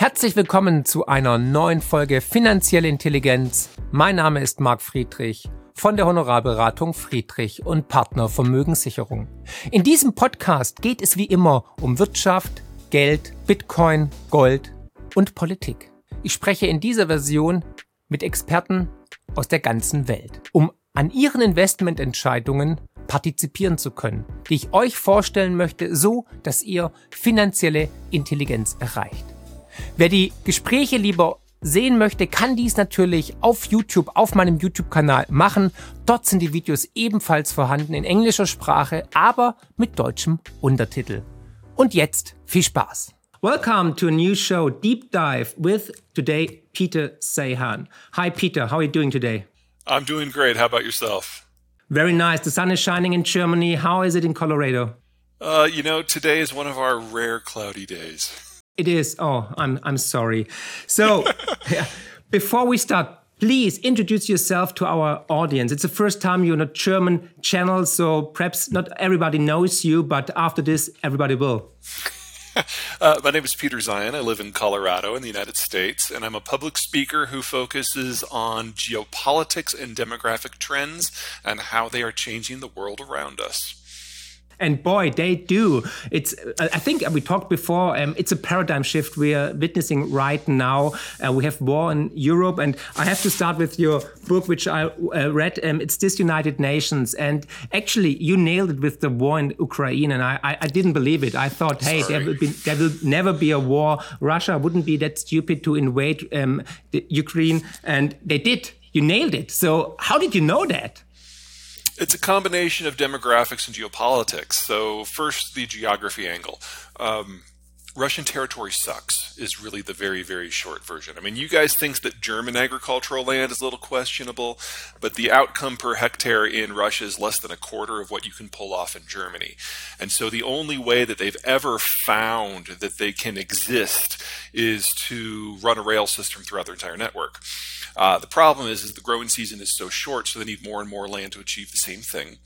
Herzlich willkommen zu einer neuen Folge Finanzielle Intelligenz. Mein Name ist Marc Friedrich von der Honorarberatung Friedrich und Partner Vermögenssicherung. In diesem Podcast geht es wie immer um Wirtschaft, Geld, Bitcoin, Gold und Politik. Ich spreche in dieser Version mit Experten aus der ganzen Welt, um an ihren Investmententscheidungen partizipieren zu können, die ich euch vorstellen möchte, so dass ihr finanzielle Intelligenz erreicht. Wer die Gespräche lieber sehen möchte, kann dies natürlich auf YouTube, auf meinem YouTube-Kanal machen. Dort sind die Videos ebenfalls vorhanden in englischer Sprache, aber mit deutschem Untertitel. Und jetzt viel Spaß. Welcome to a new show, Deep Dive, with today Peter Seyhan. Hi Peter, how are you doing today? I'm doing great. How about yourself? Very nice. The sun is shining in Germany. How is it in Colorado? Uh, you know, today is one of our rare cloudy days. It is. Oh, I'm I'm sorry. So, before we start, please introduce yourself to our audience. It's the first time you're on a German channel, so perhaps not everybody knows you, but after this, everybody will. Uh, my name is Peter Zeihan. I live in Colorado in the United States, and I'm a public speaker who focuses on geopolitics and demographic trends and how they are changing the world around us and boy, they do. It's I think we talked before. Um, it's a paradigm shift we are witnessing right now. Uh, we have war in Europe, and I have to start with your book, which I uh, read. Um, it's Disunited Nations, and actually, you nailed it with the war in Ukraine, and I, I, I didn't believe it. I thought, hey, there will, be, there will never be a war. Russia wouldn't be that stupid to invade um, Ukraine, and they did. You nailed it. So, how did you know that? It's a combination of demographics and geopolitics. So, first, the geography angle. Um, Russian territory sucks is really the very, very short version. I mean, you guys think that German agricultural land is a little questionable, but the outcome per hectare in Russia is less than a quarter of what you can pull off in Germany. And so the only way that they've ever found that they can exist is to run a rail system throughout their entire network. Uh, the problem is, is the growing season is so short, so they need more and more land to achieve the same thing.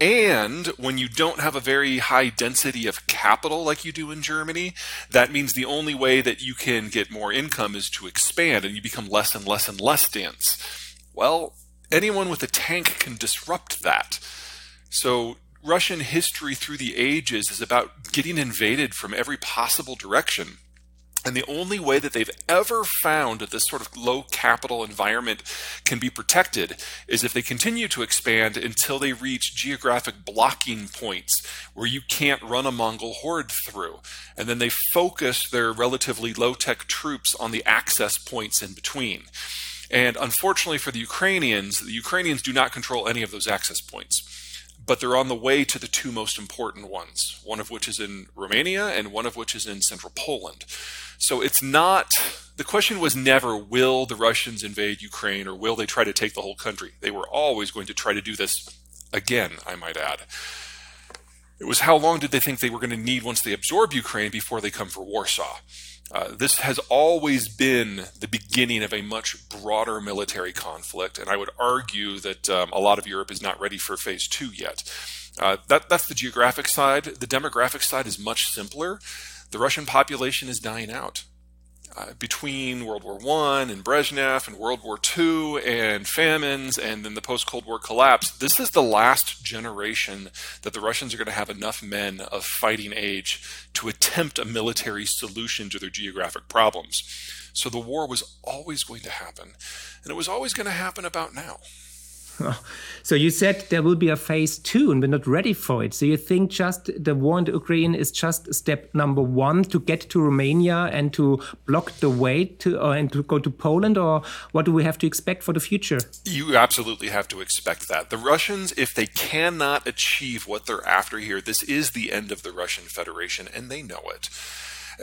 And when you don't have a very high density of capital like you do in Germany, that means the only way that you can get more income is to expand and you become less and less and less dense. Well, anyone with a tank can disrupt that. So, Russian history through the ages is about getting invaded from every possible direction. And the only way that they've ever found that this sort of low capital environment can be protected is if they continue to expand until they reach geographic blocking points where you can't run a Mongol horde through. And then they focus their relatively low tech troops on the access points in between. And unfortunately for the Ukrainians, the Ukrainians do not control any of those access points but they're on the way to the two most important ones, one of which is in Romania and one of which is in central Poland. So it's not, the question was never, will the Russians invade Ukraine or will they try to take the whole country? They were always going to try to do this again, I might add. It was how long did they think they were going to need once they absorb Ukraine before they come for Warsaw? Uh, this has always been the beginning of a much broader military conflict, and I would argue that um, a lot of Europe is not ready for phase two yet. Uh, that, that's the geographic side. The demographic side is much simpler. The Russian population is dying out. Uh, between World War One and Brezhnev and World War II and famines and then the post Cold War collapse, this is the last generation that the Russians are going to have enough men of fighting age to attempt a military solution to their geographic problems. So the war was always going to happen, and it was always going to happen about now. So you said there will be a phase two, and we're not ready for it. So you think just the war in Ukraine is just step number one to get to Romania and to block the way to uh, and to go to Poland, or what do we have to expect for the future? You absolutely have to expect that. The Russians, if they cannot achieve what they're after here, this is the end of the Russian Federation, and they know it.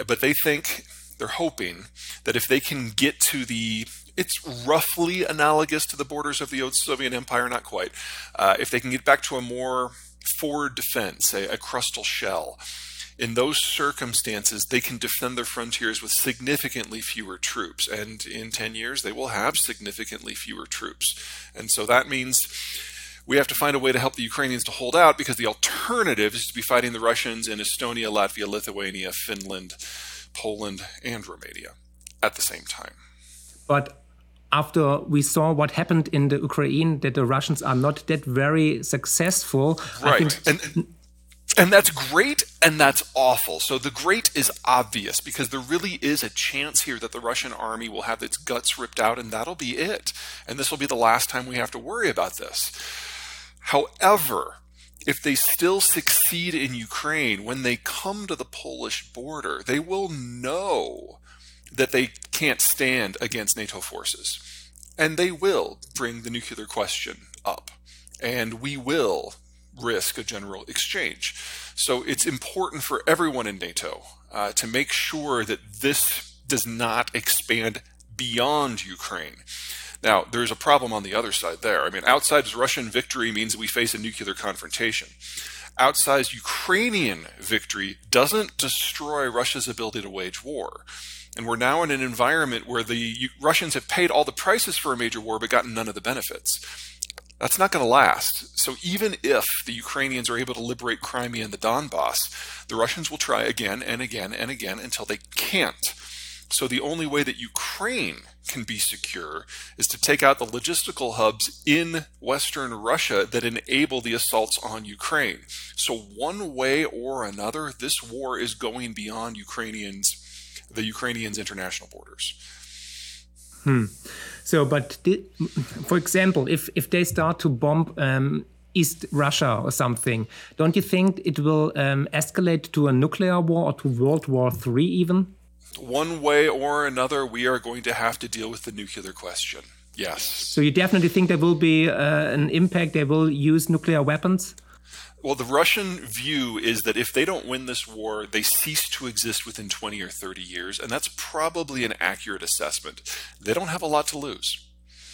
But they think they're hoping that if they can get to the it's roughly analogous to the borders of the old Soviet Empire, not quite. Uh, if they can get back to a more forward defense, a, a crustal shell, in those circumstances, they can defend their frontiers with significantly fewer troops. And in 10 years, they will have significantly fewer troops. And so that means we have to find a way to help the Ukrainians to hold out because the alternative is to be fighting the Russians in Estonia, Latvia, Lithuania, Finland, Poland, and Romania at the same time. But after we saw what happened in the Ukraine, that the Russians are not that very successful. Right. and, and that's great and that's awful. So the great is obvious because there really is a chance here that the Russian army will have its guts ripped out and that'll be it. And this will be the last time we have to worry about this. However, if they still succeed in Ukraine, when they come to the Polish border, they will know that they can't stand against NATO forces. And they will bring the nuclear question up. And we will risk a general exchange. So it's important for everyone in NATO uh, to make sure that this does not expand beyond Ukraine. Now, there's a problem on the other side there. I mean, outside Russian victory means we face a nuclear confrontation. Outside Ukrainian victory doesn't destroy Russia's ability to wage war. And we're now in an environment where the Russians have paid all the prices for a major war but gotten none of the benefits. That's not going to last. So even if the Ukrainians are able to liberate Crimea and the Donbass, the Russians will try again and again and again until they can't. So the only way that Ukraine can be secure is to take out the logistical hubs in Western Russia that enable the assaults on Ukraine. So one way or another, this war is going beyond Ukrainians, the Ukrainians' international borders. Hmm. So, but for example, if if they start to bomb um, East Russia or something, don't you think it will um, escalate to a nuclear war or to World War Three even? One way or another, we are going to have to deal with the nuclear question. Yes. So you definitely think there will be uh, an impact? They will use nuclear weapons? Well, the Russian view is that if they don't win this war, they cease to exist within 20 or 30 years, and that's probably an accurate assessment. They don't have a lot to lose.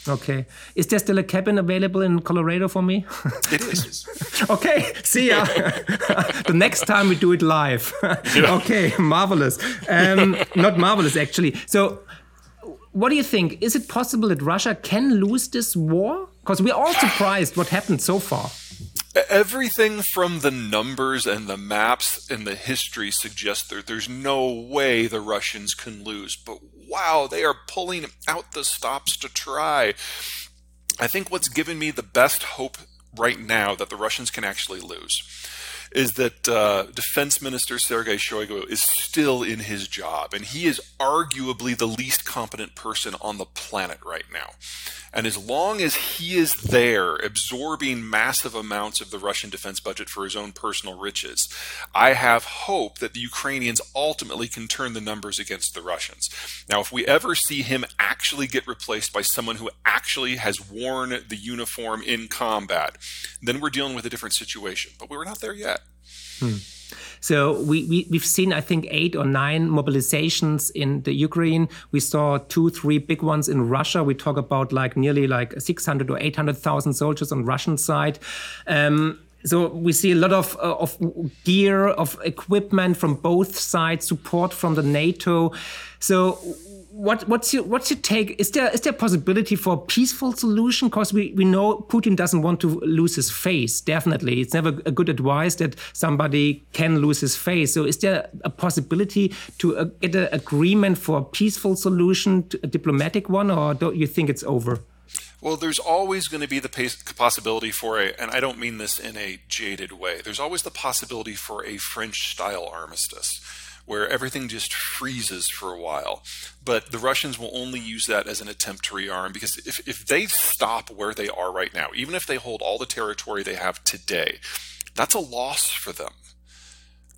Okay. Is there still a cabin available in Colorado for me? It is. okay. See ya. the next time we do it live. Yeah. okay. Marvelous. Um, not marvelous, actually. So, what do you think? Is it possible that Russia can lose this war? Because we're all surprised what happened so far everything from the numbers and the maps and the history suggests that there's no way the Russians can lose. But wow, they are pulling out the stops to try. I think what's given me the best hope right now that the Russians can actually lose is that uh, Defense Minister Sergei Shoigu is still in his job, and he is arguably the least competent person on the planet right now. And as long as he is there absorbing massive amounts of the Russian defense budget for his own personal riches, I have hope that the Ukrainians ultimately can turn the numbers against the Russians. Now, if we ever see him actually get replaced by someone who actually has worn the uniform in combat, then we're dealing with a different situation. But we're not there yet. Hmm. So we, we, we've seen, I think, eight or nine mobilizations in the Ukraine. We saw two, three big ones in Russia. We talk about like nearly like 600 or 800,000 soldiers on Russian side. Um, so we see a lot of uh, of gear of equipment from both sides support from the nato so what, what's your what's your take? Is there is there possibility for a peaceful solution? Because we, we know Putin doesn't want to lose his face. Definitely, it's never a good advice that somebody can lose his face. So, is there a possibility to uh, get an agreement for a peaceful solution, a diplomatic one, or don't you think it's over? Well, there's always going to be the possibility for a, and I don't mean this in a jaded way. There's always the possibility for a French style armistice where everything just freezes for a while. But the Russians will only use that as an attempt to rearm because if, if they stop where they are right now, even if they hold all the territory they have today, that's a loss for them.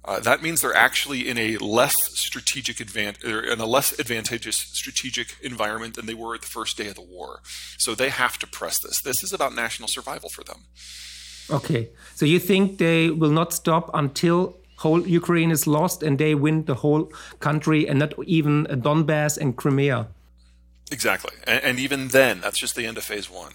Uh, that means they're actually in a less strategic advantage, in a less advantageous strategic environment than they were at the first day of the war. So they have to press this. This is about national survival for them. Okay, so you think they will not stop until whole Ukraine is lost and they win the whole country and not even Donbass and Crimea. Exactly. And, and, even then, that's just the end of phase one.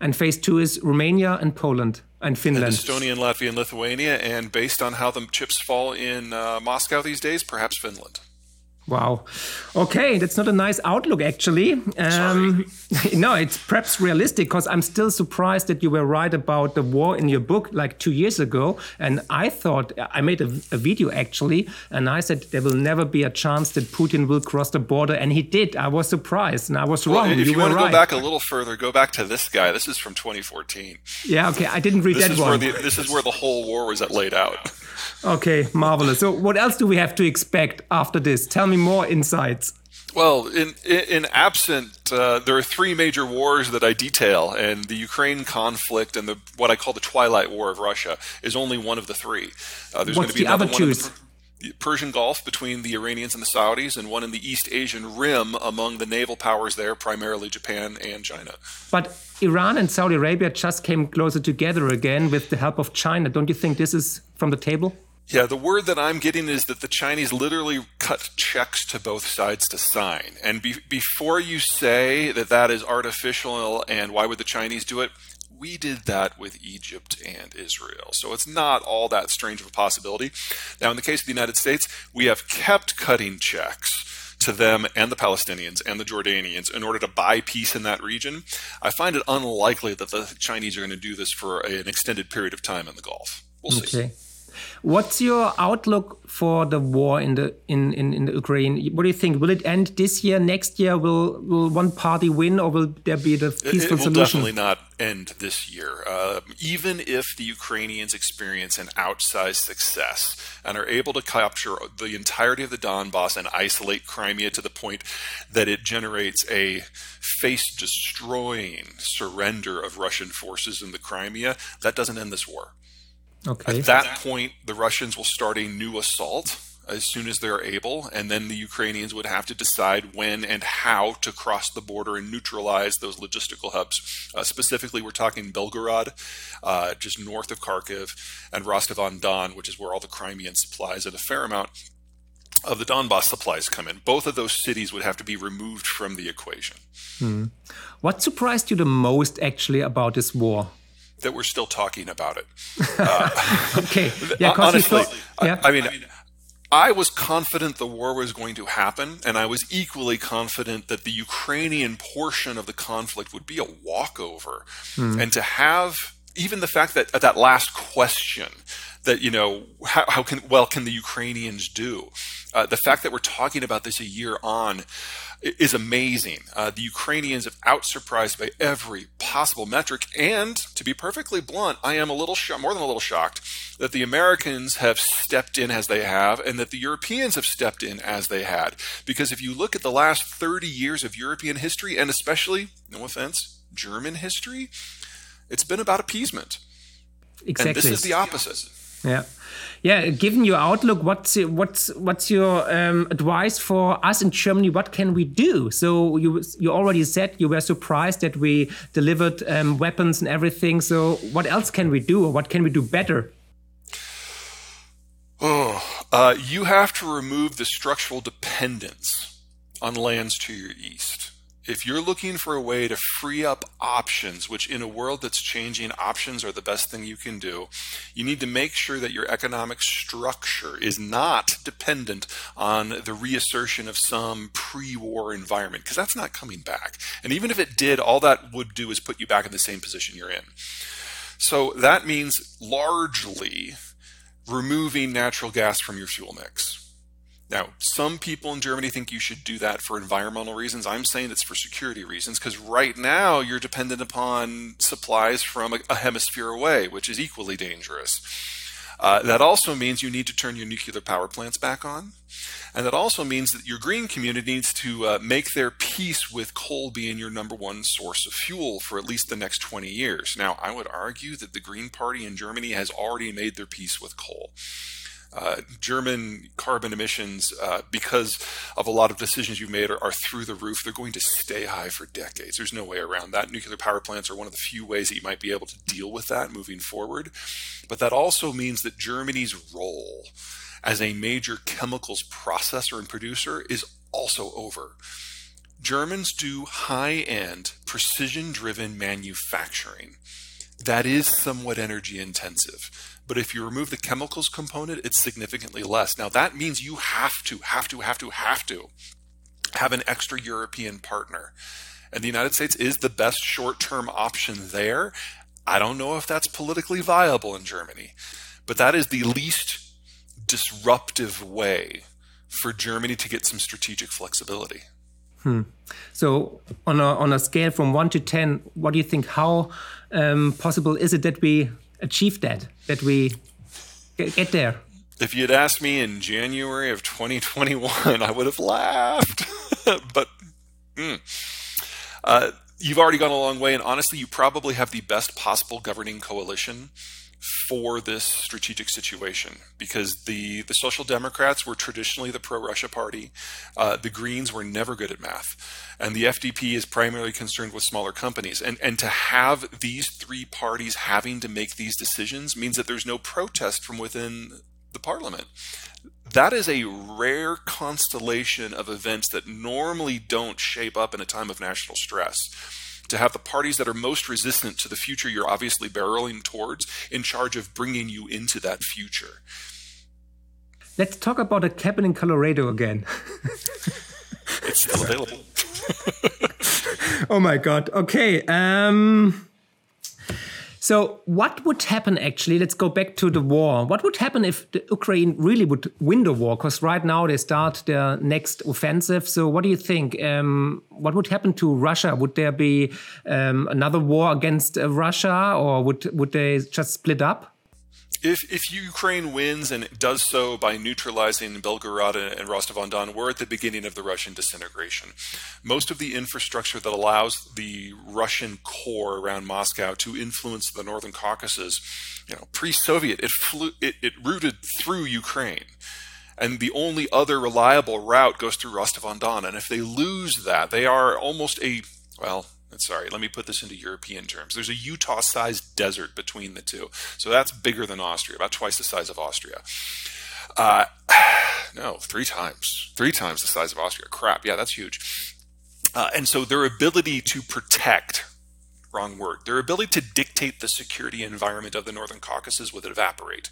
And phase two is Romania and Poland and Finland. And Estonia and Latvia and Lithuania. And based on how the chips fall in uh, Moscow these days, perhaps Finland. Wow. Okay, that's not a nice outlook, actually. Um, no, it's perhaps realistic because I'm still surprised that you were right about the war in your book like two years ago. And I thought, I made a, a video actually, and I said there will never be a chance that Putin will cross the border. And he did. I was surprised, and I was well, wrong. If you, you want to right. go back a little further, go back to this guy. This is from 2014. Yeah, okay. I didn't read this that one. The, this is where the whole war was laid out. Okay, marvelous. So, what else do we have to expect after this? Tell me more insights. Well, in in, absent, uh, there are three major wars that I detail, and the Ukraine conflict and the what I call the Twilight War of Russia is only one of the three. Uh, there's What's going to be the other one twos? the Persian Gulf between the Iranians and the Saudis, and one in the East Asian Rim among the naval powers there, primarily Japan and China. But Iran and Saudi Arabia just came closer together again with the help of China. Don't you think this is from the table? Yeah, the word that I'm getting is that the Chinese literally cut checks to both sides to sign. And be, before you say that that is artificial and why would the Chinese do it, we did that with Egypt and Israel. So it's not all that strange of a possibility. Now, in the case of the United States, we have kept cutting checks to them and the Palestinians and the Jordanians in order to buy peace in that region. I find it unlikely that the Chinese are going to do this for an extended period of time in the Gulf. We'll okay. see. What's your outlook for the war in the in, in, in the Ukraine? What do you think? Will it end this year? Next year? Will will one party win, or will there be the peaceful it, it will solution? definitely not end this year. Uh, even if the Ukrainians experience an outsized success and are able to capture the entirety of the Donbass and isolate Crimea to the point that it generates a face destroying surrender of Russian forces in the Crimea, that doesn't end this war. Okay. At that point, the Russians will start a new assault as soon as they're able, and then the Ukrainians would have to decide when and how to cross the border and neutralize those logistical hubs. Uh, specifically, we're talking Belgorod, uh, just north of Kharkiv, and Rostov on Don, which is where all the Crimean supplies and a fair amount of the Donbass supplies come in. Both of those cities would have to be removed from the equation. Hmm. What surprised you the most, actually, about this war? That we're still talking about it. Uh, okay. Yeah, honestly, yeah. I, I mean, I was confident the war was going to happen, and I was equally confident that the Ukrainian portion of the conflict would be a walkover. Hmm. And to have even the fact that that last question that you know how, how can well can the Ukrainians do uh, the fact that we're talking about this a year on is amazing. Uh, the Ukrainians have outsurprised by every possible metric, and to be perfectly blunt, I am a little sh- more than a little shocked that the Americans have stepped in as they have, and that the Europeans have stepped in as they had. Because if you look at the last 30 years of European history, and especially, no offense, German history, it's been about appeasement. Exactly. And this is the opposite. Yeah yeah, given your outlook, what's what's what's your um, advice for us in Germany? What can we do? So you you already said you were surprised that we delivered um, weapons and everything. So what else can we do, or what can we do better? Oh, uh, you have to remove the structural dependence on lands to your east if you're looking for a way to free up options, which in a world that's changing, options are the best thing you can do, you need to make sure that your economic structure is not dependent on the reassertion of some pre war environment, because that's not coming back. And even if it did, all that would do is put you back in the same position you're in. So that means largely removing natural gas from your fuel mix now, some people in Germany think you should do that for environmental reasons. I'm saying it's for security reasons because right now you're dependent upon supplies from a, a hemisphere away, which is equally dangerous. Uh, that also means you need to turn your nuclear power plants back on. And that also means that your green community needs to uh, make their peace with coal being your number one source of fuel for at least the next 20 years. Now, I would argue that the Green Party in Germany has already made their peace with coal. Uh, German carbon emissions, uh, because of a lot of decisions you've made, are, are, through the roof. They're going to stay high for decades. There's no way around that. Nuclear power plants are one of the few ways that you might be able to deal with that moving forward. But that also means that Germany's role as a major chemicals processor and producer is also over. Germans do high end, precision driven manufacturing that is somewhat energy intensive. But if you remove the chemicals component, it's significantly less. Now that means you have to, have to, have to, have to have an extra European partner. And the United States is the best short term option there. I don't know if that's politically viable in Germany, but that is the least disruptive way for Germany to get some strategic flexibility. Hmm. So, on a, on a scale from one to 10, what do you think? How um, possible is it that we achieve that, that we get there? If you'd asked me in January of 2021, I would have laughed. but mm, uh, you've already gone a long way, and honestly, you probably have the best possible governing coalition for this strategic situation because the, the Social Democrats were traditionally the pro Russia party. Uh, the Greens were never good at math. And the FDP is primarily concerned with smaller companies. And, and to have these three parties having to make these decisions means that there's no protest from within the parliament. That is a rare constellation of events that normally don't shape up in a time of national stress to have the parties that are most resistant to the future you're obviously barreling towards in charge of bringing you into that future. Let's talk about a cabin in Colorado again. it's still available. oh my god. Okay. Um so, what would happen actually? Let's go back to the war. What would happen if the Ukraine really would win the war? Because right now they start their next offensive. So, what do you think? Um, what would happen to Russia? Would there be um, another war against uh, Russia, or would would they just split up? If if Ukraine wins and it does so by neutralizing Belgorod and Rostov-on-Don, we're at the beginning of the Russian disintegration. Most of the infrastructure that allows the Russian core around Moscow to influence the northern Caucasus, you know, pre-Soviet, it flew, it, it routed through Ukraine. And the only other reliable route goes through Rostov-on-Don. And if they lose that, they are almost a well, sorry, let me put this into European terms. There's a Utah sized desert between the two. So that's bigger than Austria, about twice the size of Austria. Uh, no, three times. Three times the size of Austria. Crap. Yeah, that's huge. Uh, and so their ability to protect, wrong word, their ability to dictate the security environment of the Northern Caucasus would evaporate.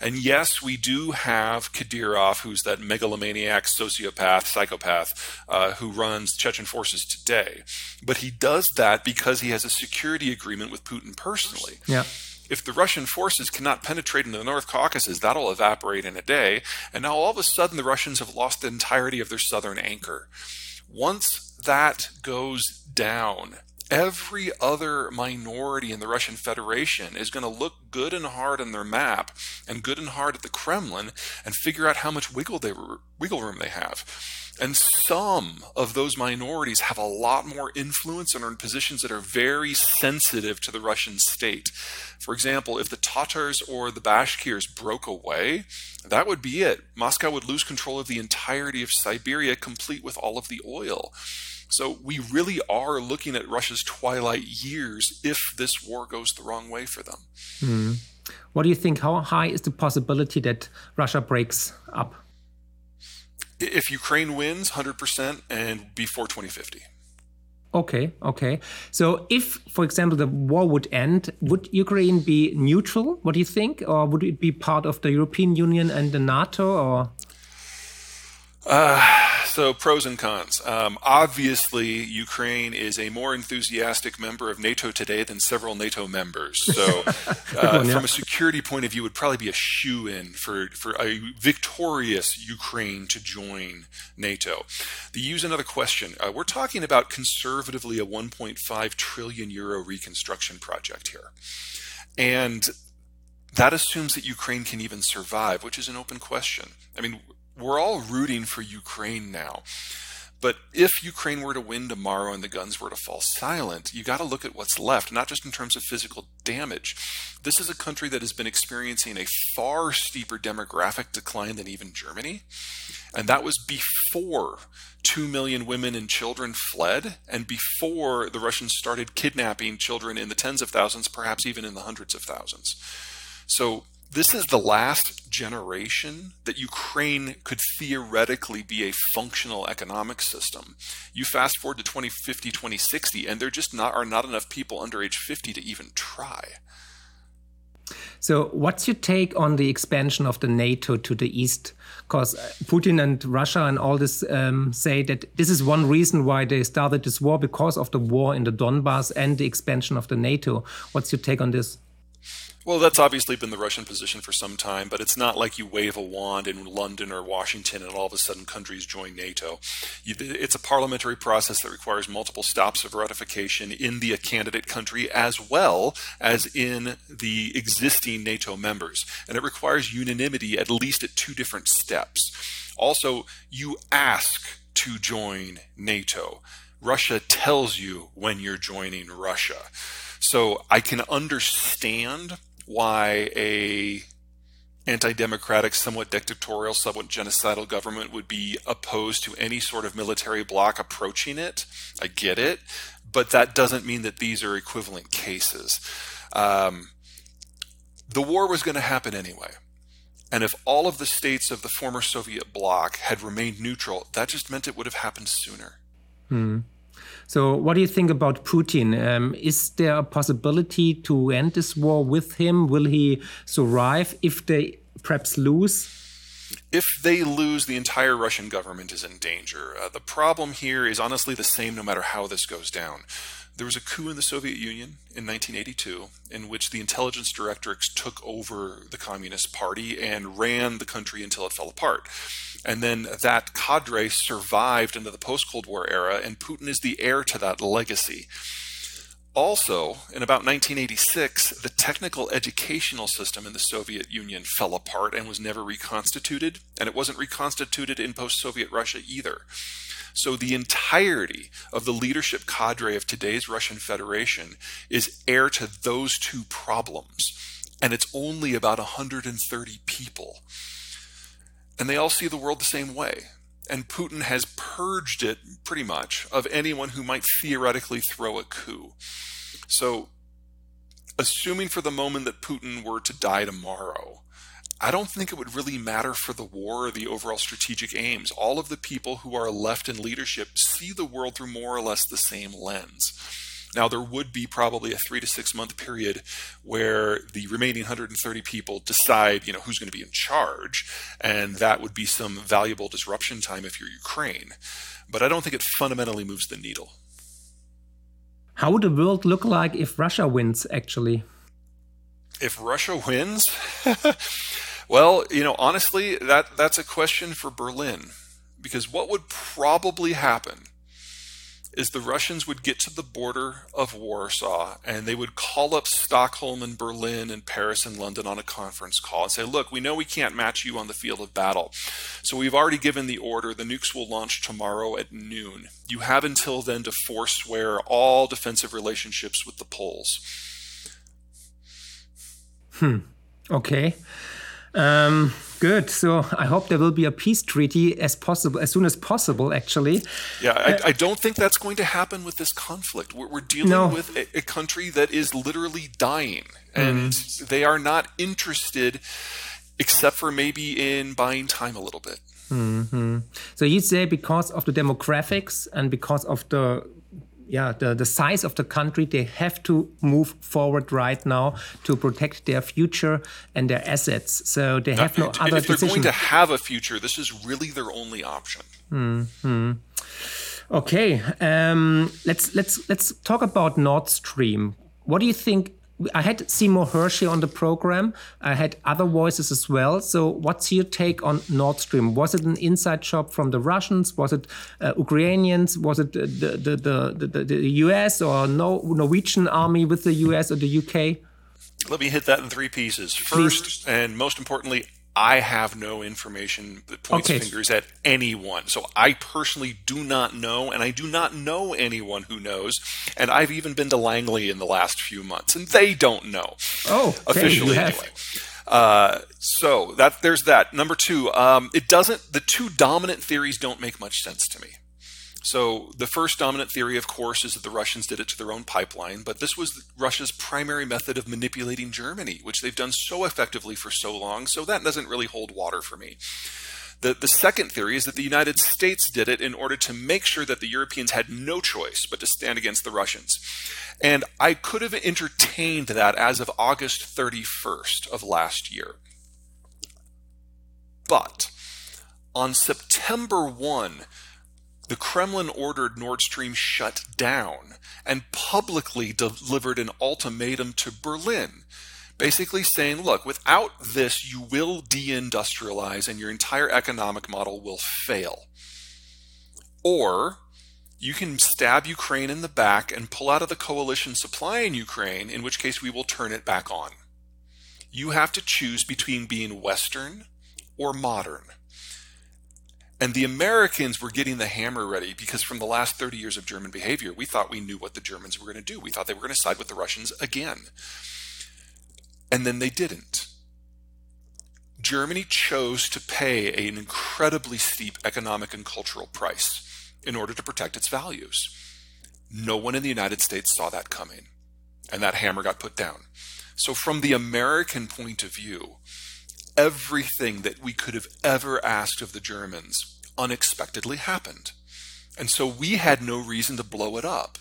And yes, we do have Kadyrov, who's that megalomaniac, sociopath, psychopath uh, who runs Chechen forces today. But he does that because he has a security agreement with Putin personally. Yeah. If the Russian forces cannot penetrate into the North Caucasus, that'll evaporate in a day. And now all of a sudden, the Russians have lost the entirety of their southern anchor. Once that goes down, every other minority in the Russian Federation is going to look good and hard on their map and good and hard at the Kremlin and figure out how much wiggle they wiggle room they have. And some of those minorities have a lot more influence and are in positions that are very sensitive to the Russian state. For example, if the Tatars or the Bashkirs broke away, that would be it. Moscow would lose control of the entirety of Siberia, complete with all of the oil. So we really are looking at Russia's twilight years if this war goes the wrong way for them. Mm. What do you think? How high is the possibility that Russia breaks up? If Ukraine wins 100% and before 2050. Okay, okay. So, if, for example, the war would end, would Ukraine be neutral? What do you think, or would it be part of the European Union and the NATO? Or uh, so pros and cons. Um, obviously, Ukraine is a more enthusiastic member of NATO today than several NATO members. So, uh, from a security point of view, would probably be a shoe in for for a victorious Ukraine to join NATO. The EU's another question. Uh, we're talking about conservatively a 1.5 trillion euro reconstruction project here, and that assumes that Ukraine can even survive, which is an open question. I mean, we're all rooting for Ukraine now. But if Ukraine were to win tomorrow and the guns were to fall silent, you got to look at what's left, not just in terms of physical damage. This is a country that has been experiencing a far steeper demographic decline than even Germany. And that was before 2 million women and children fled, and before the Russians started kidnapping children in the tens of thousands, perhaps even in the hundreds of thousands. So this is the last generation that Ukraine could theoretically be a functional economic system. You fast forward to 2050, 2060, and there just not are not enough people under age 50 to even try. So, what's your take on the expansion of the NATO to the east? Because uh, Putin and Russia and all this um, say that this is one reason why they started this war because of the war in the Donbass and the expansion of the NATO. What's your take on this? Well, that's obviously been the Russian position for some time, but it's not like you wave a wand in London or Washington and all of a sudden countries join NATO. It's a parliamentary process that requires multiple stops of ratification in the candidate country as well as in the existing NATO members. And it requires unanimity at least at two different steps. Also, you ask to join NATO. Russia tells you when you're joining Russia. So I can understand why a anti-democratic, somewhat dictatorial, somewhat genocidal government would be opposed to any sort of military bloc approaching it. I get it, but that doesn't mean that these are equivalent cases. Um, the war was going to happen anyway. And if all of the states of the former Soviet bloc had remained neutral, that just meant it would have happened sooner. Hmm. So, what do you think about Putin? Um, is there a possibility to end this war with him? Will he survive if they perhaps lose? If they lose, the entire Russian government is in danger. Uh, the problem here is honestly the same no matter how this goes down. There was a coup in the Soviet Union in 1982 in which the intelligence directorates took over the Communist Party and ran the country until it fell apart. And then that cadre survived into the post Cold War era, and Putin is the heir to that legacy. Also, in about 1986, the technical educational system in the Soviet Union fell apart and was never reconstituted, and it wasn't reconstituted in post Soviet Russia either. So the entirety of the leadership cadre of today's Russian Federation is heir to those two problems. And it's only about 130 people. And they all see the world the same way. And Putin has purged it pretty much of anyone who might theoretically throw a coup. So, assuming for the moment that Putin were to die tomorrow, I don't think it would really matter for the war or the overall strategic aims. All of the people who are left in leadership see the world through more or less the same lens. Now, there would be probably a three to six month period where the remaining 130 people decide, you know, who's going to be in charge, and that would be some valuable disruption time if you're Ukraine. But I don't think it fundamentally moves the needle. How would the world look like if Russia wins, actually? If Russia wins? Well, you know, honestly, that that's a question for Berlin because what would probably happen is the Russians would get to the border of Warsaw and they would call up Stockholm and Berlin and Paris and London on a conference call and say, Look, we know we can't match you on the field of battle. So we've already given the order. The nukes will launch tomorrow at noon. You have until then to forswear all defensive relationships with the Poles. Hmm. Okay. Um, good. So I hope there will be a peace treaty as possible, as soon as possible. Actually. Yeah, I, uh, I don't think that's going to happen with this conflict. We're, we're dealing no. with a, a, country that is literally dying, and mm. they are not interested, except for maybe in buying time a little bit. Mm -hmm. So you say because of the demographics and because of the yeah the, the size of the country they have to move forward right now to protect their future and their assets so they have no and other if they're decision. going to have a future this is really their only option mm -hmm. okay um, let's let's let's talk about nord stream what do you think I had Seymour Hershey on the program. I had other voices as well. So, what's your take on Nord Stream? Was it an inside job from the Russians? Was it uh, Ukrainians? Was it the, the, the, the, the US or no Norwegian army with the US or the UK? Let me hit that in three pieces. First, Please. and most importantly, I have no information that points okay. fingers at anyone. So I personally do not know, and I do not know anyone who knows. And I've even been to Langley in the last few months, and they don't know. Oh, okay. officially anyway. Uh, so that there's that. Number two, um, it doesn't. The two dominant theories don't make much sense to me. So, the first dominant theory, of course, is that the Russians did it to their own pipeline, but this was Russia's primary method of manipulating Germany, which they've done so effectively for so long, so that doesn't really hold water for me. The, the second theory is that the United States did it in order to make sure that the Europeans had no choice but to stand against the Russians. And I could have entertained that as of August 31st of last year. But on September 1, the Kremlin ordered Nord Stream shut down and publicly delivered an ultimatum to Berlin, basically saying, look, without this, you will deindustrialize and your entire economic model will fail. Or you can stab Ukraine in the back and pull out of the coalition supplying Ukraine, in which case we will turn it back on. You have to choose between being Western or modern. And the Americans were getting the hammer ready because from the last 30 years of German behavior, we thought we knew what the Germans were going to do. We thought they were going to side with the Russians again. And then they didn't. Germany chose to pay an incredibly steep economic and cultural price in order to protect its values. No one in the United States saw that coming, and that hammer got put down. So, from the American point of view, everything that we could have ever asked of the Germans unexpectedly happened. And so we had no reason to blow it up.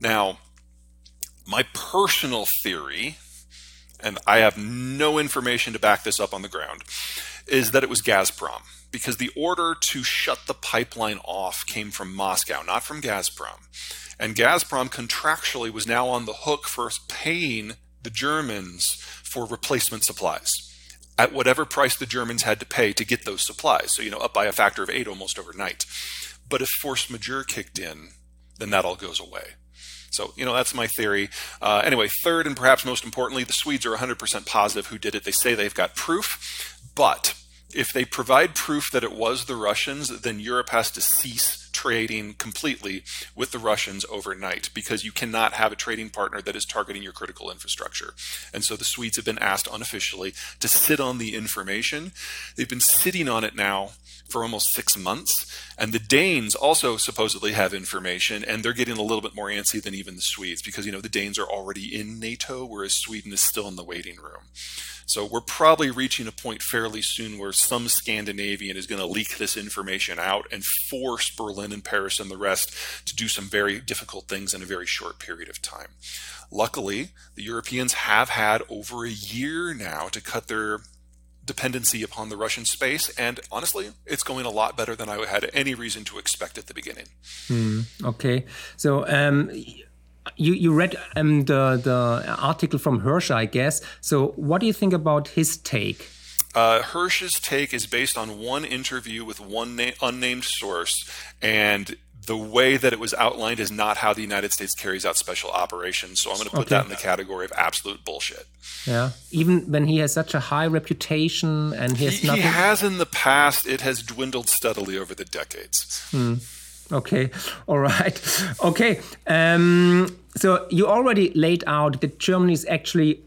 Now, my personal theory, and I have no information to back this up on the ground, is that it was Gazprom. Because the order to shut the pipeline off came from Moscow, not from Gazprom. And Gazprom contractually was now on the hook for paying the Germans for replacement supplies at whatever price the Germans had to pay to get those supplies. So, you know, up by a factor of eight almost overnight. But if force majeure kicked in, then that all goes away. So, you know, that's my theory. Uh, anyway, third and perhaps most importantly, the Swedes are 100% positive who did it. They say they've got proof, but if they provide proof that it was the Russians, then Europe has to cease trading completely with the Russians overnight because you cannot have a trading partner that is targeting your critical infrastructure. And so the Swedes have been asked unofficially to sit on the information. They've been sitting on it now for almost six months. And the Danes also supposedly have information, and they're getting a little bit more antsy than even the Swedes because, you know, the Danes are already in NATO, whereas Sweden is still in the waiting room. So we're probably reaching a point fairly soon where some Scandinavian is going to leak this information out and force Berlin and Paris and the rest to do some very difficult things in a very short period of time. Luckily, the Europeans have had over a year now to cut their dependency upon the Russian space, and honestly, it's going a lot better than I had any reason to expect at the beginning. Mm, okay, so um, you you read um, the the article from Hersh, I guess. So, what do you think about his take? Uh, Hersh's take is based on one interview with one na- unnamed source, and the way that it was outlined is not how the United States carries out special operations. So I'm going to put okay. that in the category of absolute bullshit. Yeah, even when he has such a high reputation and he has he, nothing. He has in the past. It has dwindled steadily over the decades. Hmm. Okay, all right. Okay, um, so you already laid out that Germany is actually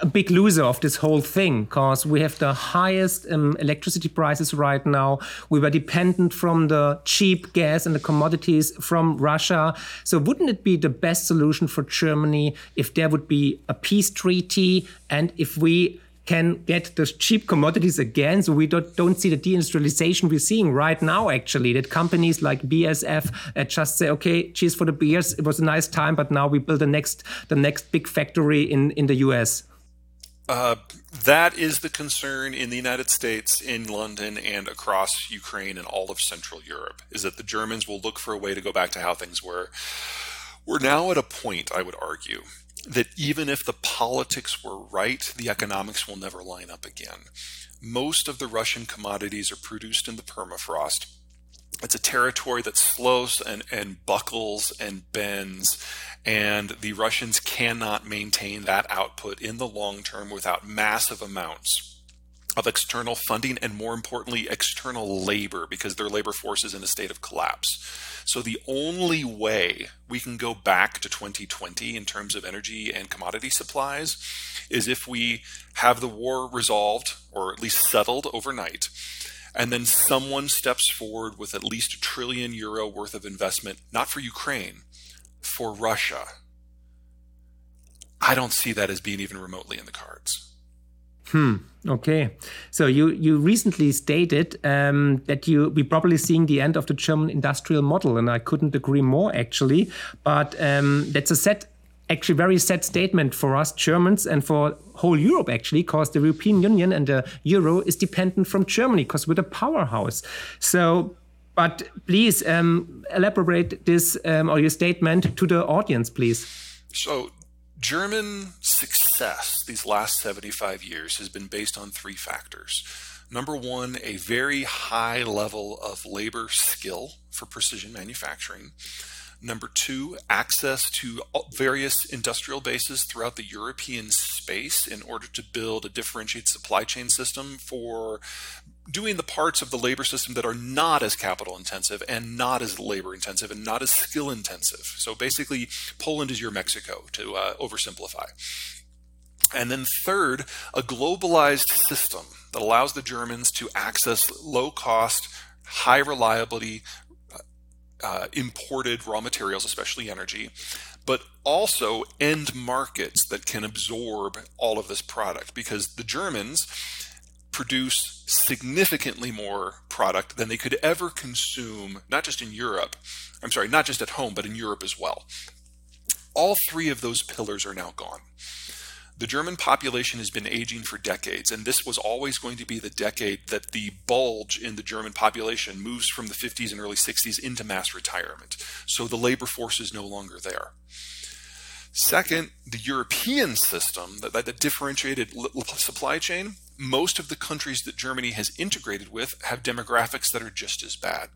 a big loser of this whole thing because we have the highest um, electricity prices right now. We were dependent from the cheap gas and the commodities from Russia. So, wouldn't it be the best solution for Germany if there would be a peace treaty and if we can get the cheap commodities again. So we don't, don't see the deindustrialization we're seeing right now, actually, that companies like BASF uh, just say, okay, cheers for the beers. It was a nice time, but now we build the next, the next big factory in, in the US. Uh, that is the concern in the United States, in London, and across Ukraine and all of Central Europe, is that the Germans will look for a way to go back to how things were. We're now at a point, I would argue, that even if the politics were right, the economics will never line up again. Most of the Russian commodities are produced in the permafrost. It's a territory that slows and, and buckles and bends, and the Russians cannot maintain that output in the long term without massive amounts of external funding and more importantly external labor because their labor force is in a state of collapse. So the only way we can go back to 2020 in terms of energy and commodity supplies is if we have the war resolved or at least settled overnight and then someone steps forward with at least a trillion euro worth of investment, not for Ukraine, for Russia. I don't see that as being even remotely in the cards. Hmm. Okay. So you you recently stated um, that you be probably seeing the end of the German industrial model, and I couldn't agree more actually. But um, that's a set, actually very sad statement for us Germans and for whole Europe actually, because the European Union and the euro is dependent from Germany, because we're the powerhouse. So. But please um, elaborate this um, or your statement to the audience, please. So German success these last 75 years has been based on three factors. Number one, a very high level of labor skill for precision manufacturing. Number two, access to various industrial bases throughout the European space in order to build a differentiated supply chain system for doing the parts of the labor system that are not as capital intensive and not as labor intensive and not as skill intensive. So basically, Poland is your Mexico, to uh, oversimplify. And then, third, a globalized system that allows the Germans to access low cost, high reliability uh, imported raw materials, especially energy, but also end markets that can absorb all of this product because the Germans produce significantly more product than they could ever consume, not just in Europe, I'm sorry, not just at home, but in Europe as well. All three of those pillars are now gone. The German population has been aging for decades, and this was always going to be the decade that the bulge in the German population moves from the 50s and early 60s into mass retirement. So the labor force is no longer there. Second, the European system, that, that differentiated supply chain, most of the countries that Germany has integrated with have demographics that are just as bad.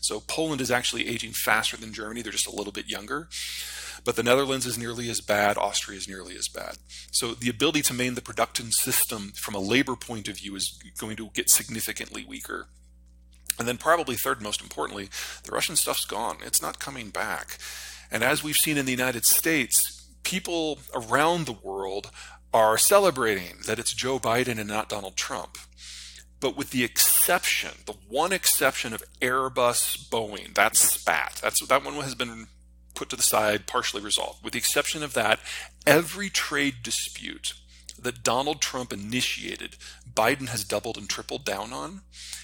So Poland is actually aging faster than Germany, they're just a little bit younger. But the Netherlands is nearly as bad, Austria is nearly as bad. So the ability to maintain the production system from a labor point of view is going to get significantly weaker. And then, probably third most importantly, the Russian stuff's gone. It's not coming back. And as we've seen in the United States, people around the world are celebrating that it's Joe Biden and not Donald Trump. But with the exception, the one exception of Airbus, Boeing, that's spat. That's that one has been put to the side, partially resolved. With the exception of that, every trade dispute that Donald Trump initiated, Biden has doubled and tripled down on.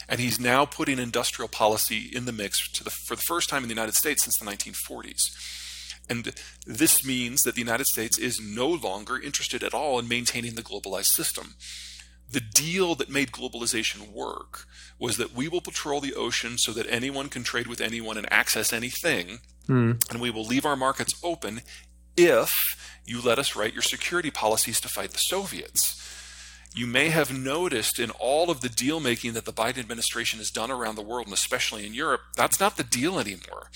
And he's now putting industrial policy in the mix the, for the first time in the United States since the 1940s. And this means that the United States is no longer interested at all in maintaining the globalized system the deal that made globalization work was that we will patrol the ocean so that anyone can trade with anyone and access anything, mm. and we will leave our markets open if you let us write your security policies to fight the Soviets. You may have noticed in all of the deal making that the Biden administration has done around the world, and especially in Europe, that's not the deal anymore.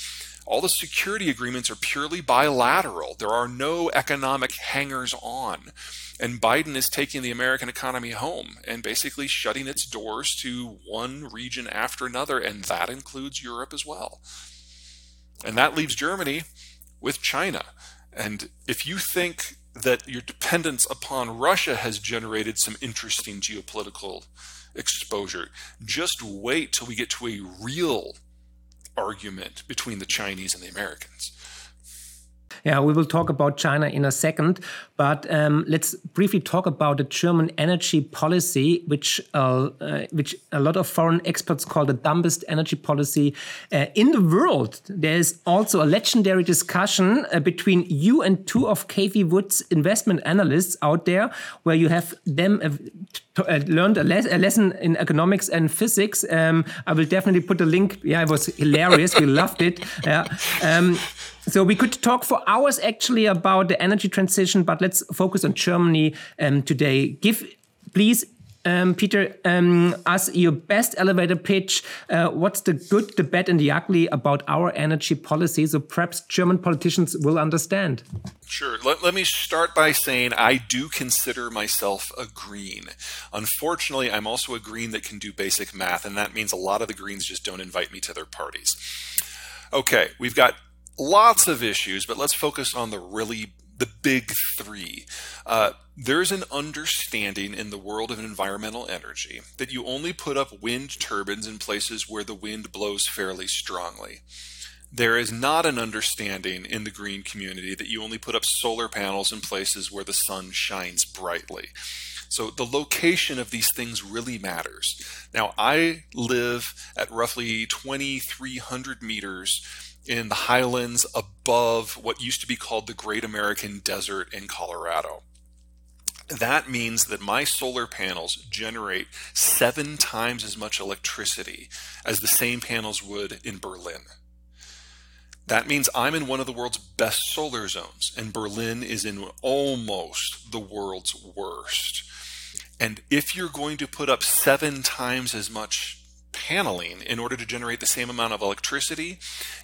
All the security agreements are purely bilateral. There are no economic hangers on. And Biden is taking the American economy home and basically shutting its doors to one region after another, and that includes Europe as well. And that leaves Germany with China. And if you think that your dependence upon Russia has generated some interesting geopolitical exposure, just wait till we get to a real argument between the Chinese and the Americans. Yeah, we will talk about China in a second, but um, let's briefly talk about the German energy policy, which uh, uh, which a lot of foreign experts call the dumbest energy policy uh, in the world. There is also a legendary discussion uh, between you and two of Cathie Wood's investment analysts out there, where you have them uh, uh, learned a, les a, lesson in economics and physics. Um, I will definitely put a link. Yeah, it was hilarious. we loved it. Yeah. Um, so we could talk for hours actually about the energy transition, but let's focus on Germany um, today. Give, please, um, Peter, um, us your best elevator pitch. Uh, what's the good, the bad, and the ugly about our energy policy? So perhaps German politicians will understand. Sure. Let, let me start by saying I do consider myself a green. Unfortunately, I'm also a green that can do basic math, and that means a lot of the greens just don't invite me to their parties. Okay, we've got lots of issues, but let's focus on the really the big three. Uh, there's an understanding in the world of environmental energy that you only put up wind turbines in places where the wind blows fairly strongly. There is not an understanding in the green community that you only put up solar panels in places where the sun shines brightly. So the location of these things really matters. Now, I live at roughly 2,300 meters in the highlands above what used to be called the Great American Desert in Colorado. That means that my solar panels generate seven times as much electricity as the same panels would in Berlin. That means I'm in one of the world's best solar zones, and Berlin is in almost the world's worst. And if you're going to put up seven times as much paneling in order to generate the same amount of electricity,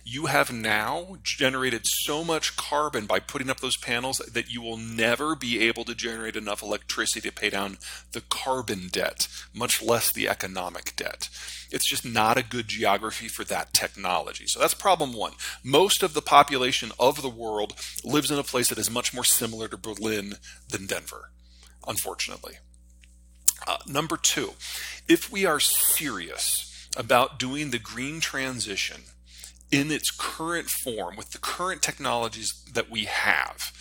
you have now generated so much carbon by putting up those panels that you will never be able to generate enough electricity to pay down the carbon debt, much less the economic debt. It's just not a good geography for that technology. So that's problem one. Most of the population of the world lives in a place that is much more similar to Berlin than Denver, unfortunately. Uh, number two, if we are serious about doing the green transition in its current form with the current technologies that we have,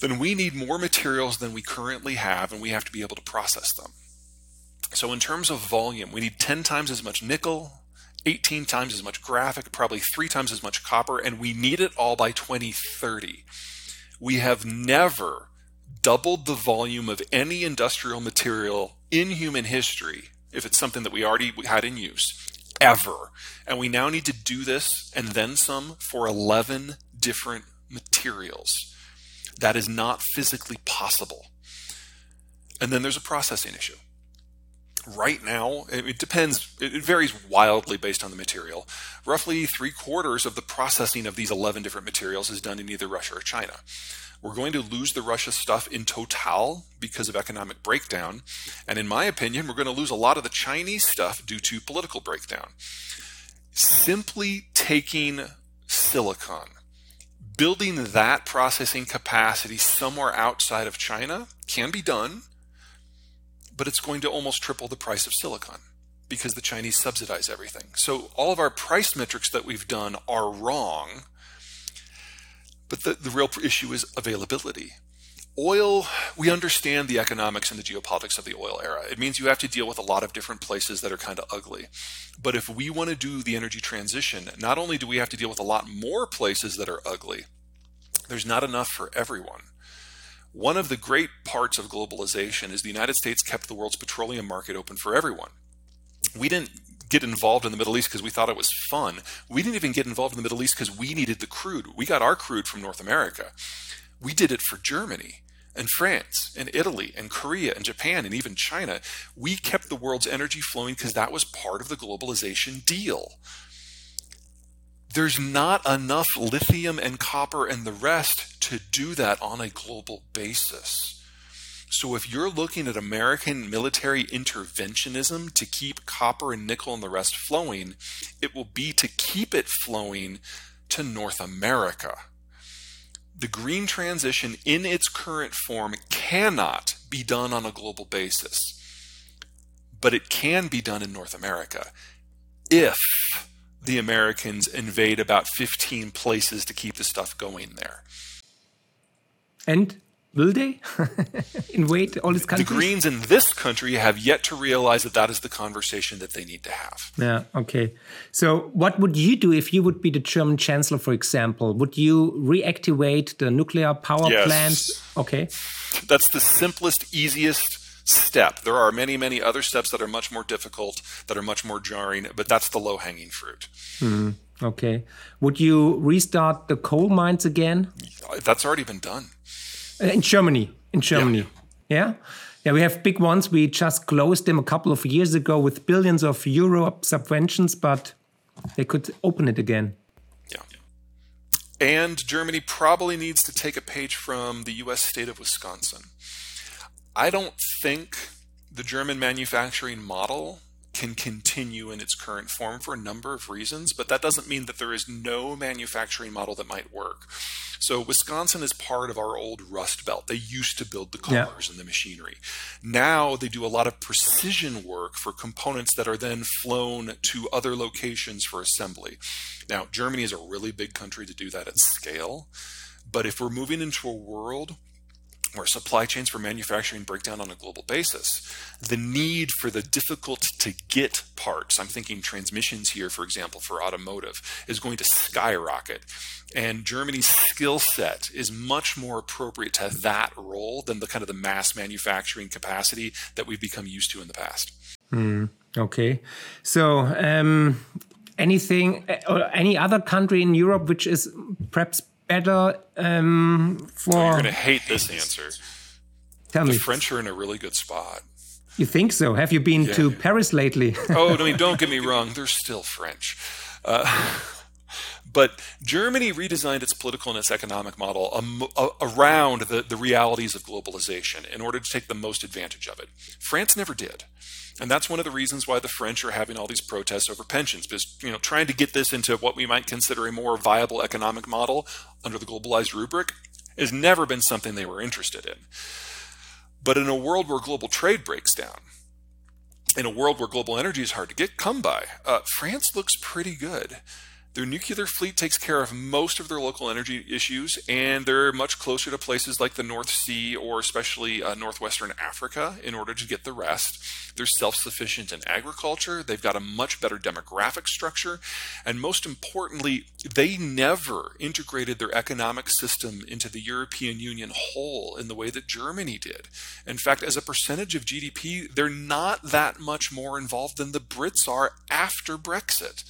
then we need more materials than we currently have and we have to be able to process them. So, in terms of volume, we need 10 times as much nickel, 18 times as much graphite, probably three times as much copper, and we need it all by 2030. We have never doubled the volume of any industrial material in human history, if it's something that we already had in use, ever. And we now need to do this and then some for 11 different materials. That is not physically possible. And then there's a processing issue. Right now, it depends, it varies wildly based on the material. Roughly three quarters of the processing of these 11 different materials is done in either Russia or China. We're going to lose the Russia stuff in total because of economic breakdown. And in my opinion, we're going to lose a lot of the Chinese stuff due to political breakdown. Simply taking silicon, building that processing capacity somewhere outside of China can be done, but it's going to almost triple the price of silicon because the Chinese subsidize everything. So all of our price metrics that we've done are wrong but the, the real issue is availability. Oil, we understand the economics and the geopolitics of the oil era. It means you have to deal with a lot of different places that are kind of ugly. But if we want to do the energy transition, not only do we have to deal with a lot more places that are ugly, there's not enough for everyone. One of the great parts of globalization is the United States kept the world's petroleum market open for everyone. We didn't get involved in the Middle East because we thought it was fun. We didn't even get involved in the Middle East because we needed the crude. We got our crude from North America. We did it for Germany and France and Italy and Korea and Japan and even China. We kept the world's energy flowing because that was part of the globalization deal. There's not enough lithium and copper and the rest to do that on a global basis. So if you're looking at American military interventionism to keep copper and nickel and the rest flowing, it will be to keep it flowing to North America. The green transition in its current form cannot be done on a global basis, but it can be done in North America if the Americans invade about 15 places to keep the stuff going there. And Will they invade all these countries? The Greens in this country have yet to realize that that is the conversation that they need to have. Yeah, okay. So, what would you do if you would be the German chancellor, for example? Would you reactivate the nuclear power yes. plants? Okay. That's the simplest, easiest step. There are many, many other steps that are much more difficult, that are much more jarring, but that's the low hanging fruit. Mm, okay. Would you restart the coal mines again? That's already been done. Uh, in Germany. In Germany. Yeah. yeah. Yeah, we have big ones. We just closed them a couple of years ago with billions of euro subventions, but they could open it again. Yeah. And Germany probably needs to take a page from the US state of Wisconsin. I don't think the German manufacturing model can continue in its current form for a number of reasons, but that doesn't mean that there is no manufacturing model that might work. So Wisconsin is part of our old Rust Belt. They used to build the cars yeah. and the machinery. Now they do a lot of precision work for components that are then flown to other locations for assembly. Now, Germany is a really big country to do that at scale. But if we're moving into a world where supply chains for manufacturing break down on a global basis, the need for the difficult to get parts, I'm thinking transmissions here, for example, for automotive, is going to skyrocket. And Germany's skill set is much more appropriate to that role than the kind of the mass manufacturing capacity that we've become used to in the past. Mm, okay. So, um, anything or any other country in Europe which is perhaps better um, for. Oh, you're going to hate this answer. Tell the me. French are in a really good spot. You think so? Have you been yeah. to Paris lately? oh, I mean, don't get me wrong. They're still French. Uh, but Germany redesigned its political and its economic model um, uh, around the, the realities of globalization in order to take the most advantage of it. France never did. And that's one of the reasons why the French are having all these protests over pensions, because you know, trying to get this into what we might consider a more viable economic model under the globalized rubric has never been something they were interested in. But in a world where global trade breaks down, in a world where global energy is hard to get come by, uh, France looks pretty good. Their nuclear fleet takes care of most of their local energy issues, and they're much closer to places like the North Sea or especially uh, northwestern Africa in order to get the rest. They're self sufficient in agriculture, they've got a much better demographic structure, and most importantly, they never integrated their economic system into the European Union whole in the way that Germany did. In fact, as a percentage of GDP, they're not that much more involved than the Brits are after Brexit.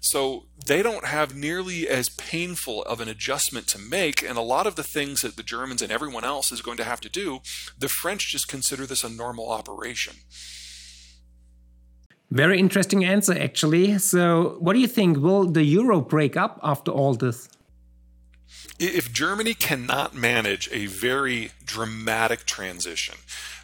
So they don't have nearly as painful of an adjustment to make. And a lot of the things that the Germans and everyone else is going to have to do, the French just consider this a normal operation. Very interesting answer, actually. So, what do you think? Will the euro break up after all this? If Germany cannot manage a very dramatic transition,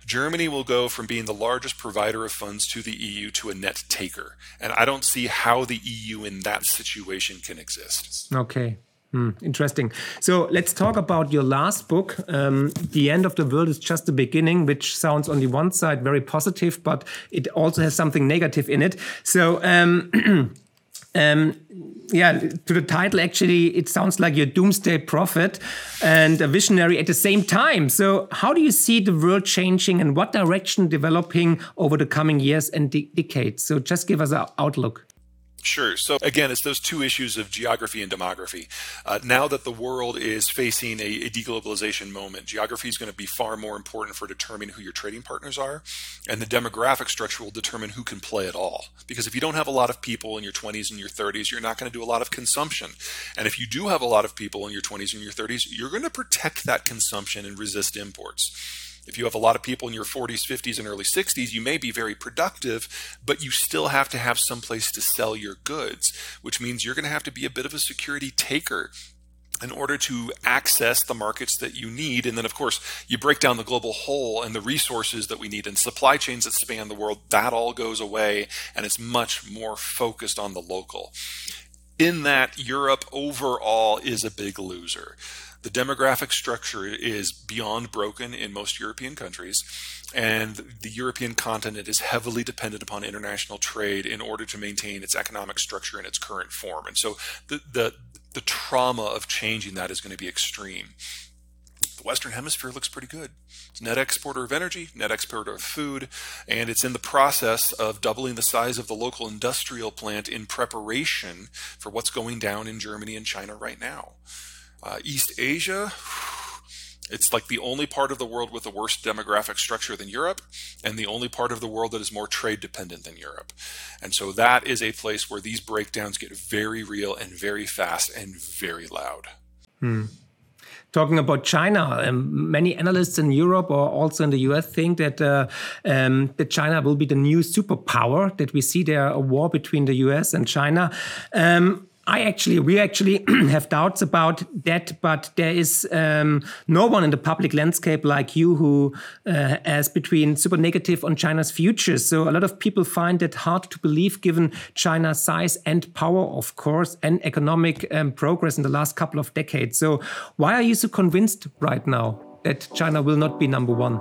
Germany will go from being the largest provider of funds to the EU to a net taker. And I don't see how the EU in that situation can exist. Okay. Hmm, interesting. So let's talk about your last book. Um, the end of the world is just the beginning, which sounds on the one side very positive, but it also has something negative in it. So um, um, yeah, to the title, actually, it sounds like you're doomsday prophet and a visionary at the same time. So, how do you see the world changing and what direction developing over the coming years and de decades? So, just give us an outlook. Sure. So again, it's those two issues of geography and demography. Uh, now that the world is facing a, a deglobalization moment, geography is going to be far more important for determining who your trading partners are, and the demographic structure will determine who can play at all. Because if you don't have a lot of people in your 20s and your 30s, you're not going to do a lot of consumption. And if you do have a lot of people in your 20s and your 30s, you're going to protect that consumption and resist imports. If you have a lot of people in your 40s, 50s, and early 60s, you may be very productive, but you still have to have some place to sell your goods, which means you're going to have to be a bit of a security taker in order to access the markets that you need. And then, of course, you break down the global whole and the resources that we need and supply chains that span the world. That all goes away and it's much more focused on the local. In that, Europe overall is a big loser. The demographic structure is beyond broken in most European countries, and the European continent is heavily dependent upon international trade in order to maintain its economic structure in its current form. And so the, the, the trauma of changing that is going to be extreme. The Western Hemisphere looks pretty good. It's net exporter of energy, net exporter of food, and it's in the process of doubling the size of the local industrial plant in preparation for what's going down in Germany and China right now. Uh, East Asia, it's like the only part of the world with a worse demographic structure than Europe, and the only part of the world that is more trade dependent than Europe. And so that is a place where these breakdowns get very real and very fast and very loud. Hmm. Talking about China, um, many analysts in Europe or also in the US think that uh, um, that China will be the new superpower. That we see there a war between the US and China. Um, I actually, we actually have doubts about that, but there is um, no one in the public landscape like you who uh, has between super negative on China's future. So a lot of people find it hard to believe given China's size and power, of course, and economic um, progress in the last couple of decades. So why are you so convinced right now that China will not be number one?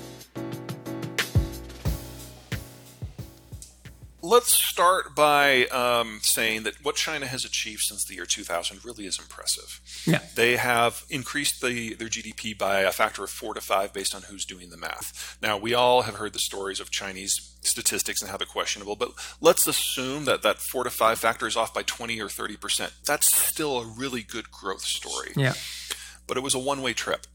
let's start by um, saying that what China has achieved since the year 2000 really is impressive. Yeah. They have increased the, their GDP by a factor of four to five based on who's doing the math. Now, we all have heard the stories of Chinese statistics and how they're questionable, but let's assume that that four to five factor is off by 20 or 30%. That's still a really good growth story. Yeah. But it was a one way trip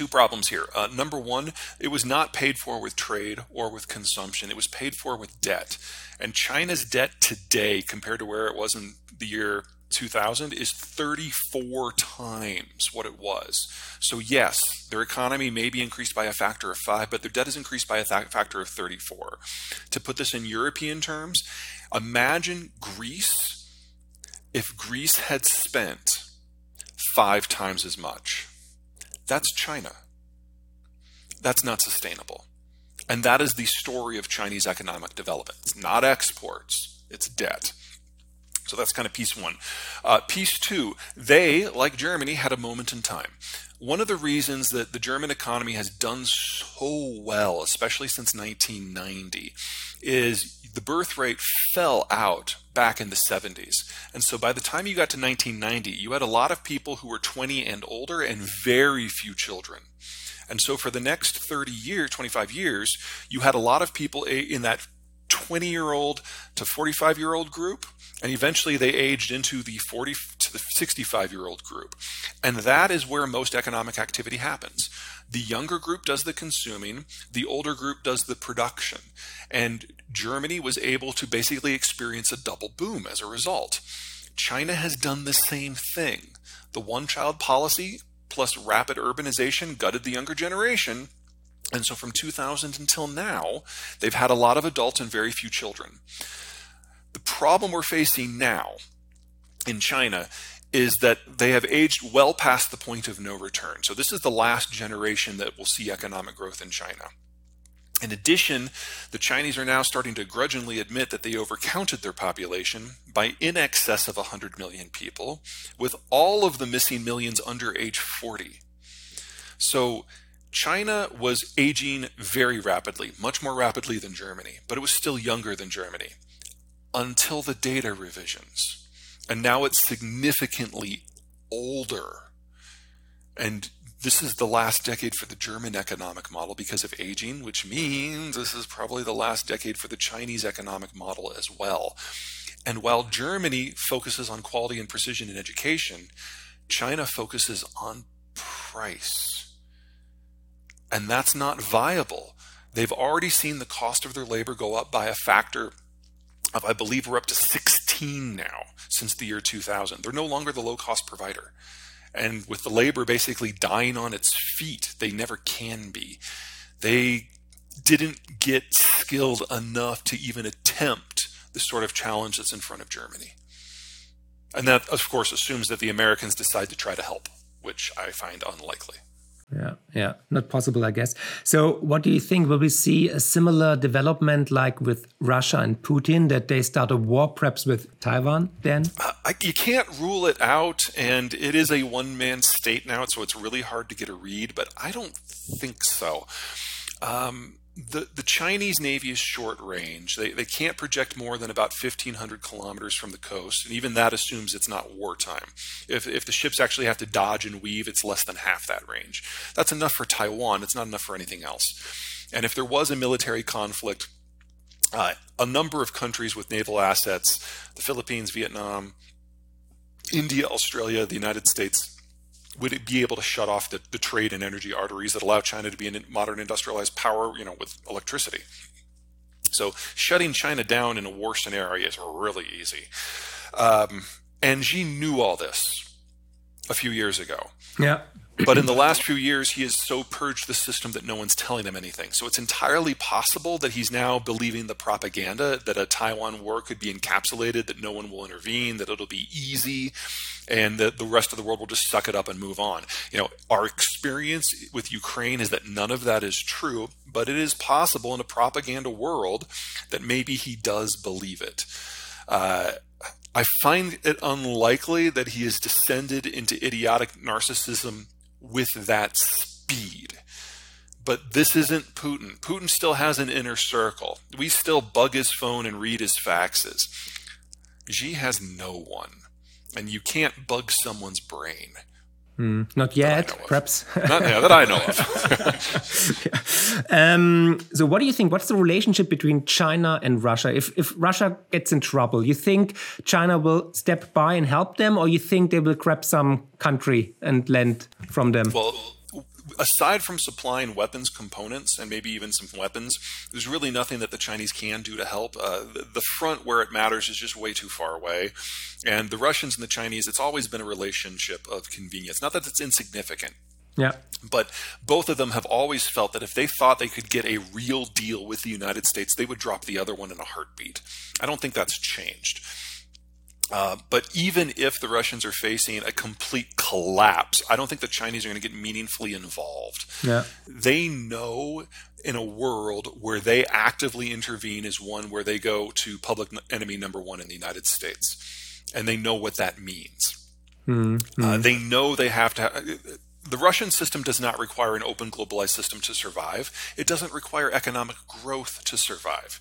two problems here. Uh, number one, it was not paid for with trade or with consumption. It was paid for with debt. And China's debt today, compared to where it was in the year 2000, is 34 times what it was. So, yes, their economy may be increased by a factor of five, but their debt is increased by a th- factor of 34. To put this in European terms, imagine Greece if Greece had spent five times as much that's China. That's not sustainable. And that is the story of Chinese economic development. It's not exports, it's debt. So that's kind of piece one. Uh, piece two, they, like Germany, had a moment in time. One of the reasons that the German economy has done so well, especially since 1990, is the birth rate fell out back in the 70s. And so by the time you got to 1990, you had a lot of people who were 20 and older and very few children. And so for the next 30 years, 25 years, you had a lot of people in that 20 year old to 45 year old group. And eventually they aged into the 40 to the 65 year old group. And that is where most economic activity happens. The younger group does the consuming, the older group does the production. And Germany was able to basically experience a double boom as a result. China has done the same thing. The one child policy plus rapid urbanization gutted the younger generation. And so from 2000 until now, they've had a lot of adults and very few children. The problem we're facing now in China is that they have aged well past the point of no return. So this is the last generation that will see economic growth in China. In addition, the Chinese are now starting to grudgingly admit that they overcounted their population by in excess of 100 million people, with all of the missing millions under age 40. So China was aging very rapidly, much more rapidly than Germany, but it was still younger than Germany until the data revisions and now it's significantly older. And this is the last decade for the German economic model because of aging, which means this is probably the last decade for the Chinese economic model as well. And while Germany focuses on quality and precision in education, China focuses on price. And that's not viable. They've already seen the cost of their labor go up by a factor of, I believe, we're up to 16 now since the year 2000. They're no longer the low cost provider. And with the labor basically dying on its feet, they never can be. They didn't get skilled enough to even attempt the sort of challenge that's in front of Germany. And that, of course, assumes that the Americans decide to try to help, which I find unlikely. Yeah, yeah, not possible, I guess. So, what do you think? Will we see a similar development like with Russia and Putin, that they start a war perhaps with Taiwan then? Uh, you can't rule it out, and it is a one man state now, so it's really hard to get a read, but I don't think so. Um, the, the Chinese Navy is short range. They, they can't project more than about 1,500 kilometers from the coast, and even that assumes it's not wartime. If, if the ships actually have to dodge and weave, it's less than half that range. That's enough for Taiwan, it's not enough for anything else. And if there was a military conflict, uh, a number of countries with naval assets, the Philippines, Vietnam, India, Australia, the United States, would it be able to shut off the, the trade and energy arteries that allow China to be a modern industrialized power, you know, with electricity? So shutting China down in a war scenario is really easy. Um, and Xi knew all this a few years ago. Yeah. But in the last few years, he has so purged the system that no one's telling him anything. So it's entirely possible that he's now believing the propaganda that a Taiwan war could be encapsulated, that no one will intervene, that it'll be easy, and that the rest of the world will just suck it up and move on. You know, our experience with Ukraine is that none of that is true, but it is possible in a propaganda world that maybe he does believe it. Uh, I find it unlikely that he has descended into idiotic narcissism with that speed. But this isn't Putin. Putin still has an inner circle. We still bug his phone and read his faxes. Xi has no one. And you can't bug someone's brain. Mm, not yet, perhaps. not yeah, that I know of. um, so, what do you think? What's the relationship between China and Russia? If if Russia gets in trouble, you think China will step by and help them, or you think they will grab some country and land from them? Well, aside from supplying weapons components and maybe even some weapons, there's really nothing that the Chinese can do to help. Uh, the, the, front where it matters is just way too far away. And the Russians and the Chinese, it's always been a relationship of convenience. Not that it's insignificant. Yeah. But both of them have always felt that if they thought they could get a real deal with the United States, they would drop the other one in a heartbeat. I don't think that's changed. Uh, but even if the Russians are facing a complete collapse, I don't think the Chinese are going to get meaningfully involved. Yeah. They know in a world where they actively intervene is one where they go to public enemy number one in the United States. And they know what that means. Mm-hmm. Uh, they know they have to. Ha- the Russian system does not require an open globalized system to survive. It doesn't require economic growth to survive.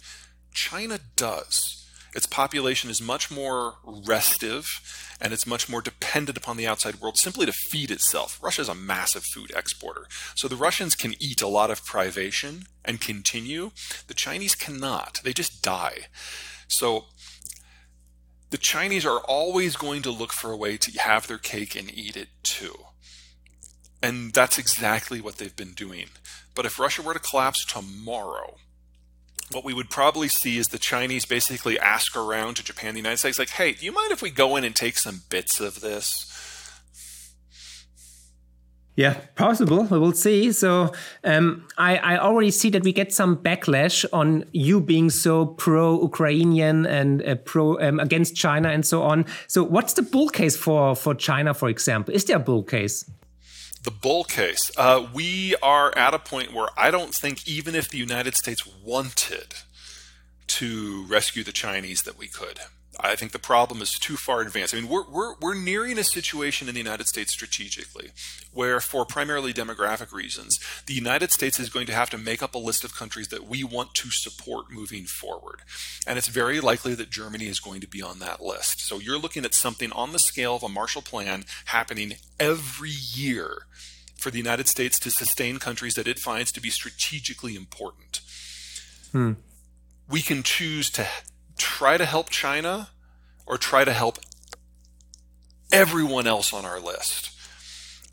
China does its population is much more restive and it's much more dependent upon the outside world simply to feed itself. Russia is a massive food exporter. So the Russians can eat a lot of privation and continue. The Chinese cannot. They just die. So the Chinese are always going to look for a way to have their cake and eat it too. And that's exactly what they've been doing. But if Russia were to collapse tomorrow, what we would probably see is the Chinese basically ask around to Japan, the United States, like, hey, do you mind if we go in and take some bits of this? Yeah, possible. We will see. So um, I, I already see that we get some backlash on you being so pro-Ukrainian and uh, pro um, against China and so on. So what's the bull case for for China, for example? Is there a bull case? The bull case. Uh, we are at a point where I don't think even if the United States wanted to rescue the Chinese that we could. I think the problem is too far advanced. I mean, we're, we're, we're nearing a situation in the United States strategically where, for primarily demographic reasons, the United States is going to have to make up a list of countries that we want to support moving forward. And it's very likely that Germany is going to be on that list. So you're looking at something on the scale of a Marshall Plan happening every year for the United States to sustain countries that it finds to be strategically important. Hmm. We can choose to try to help China or try to help everyone else on our list.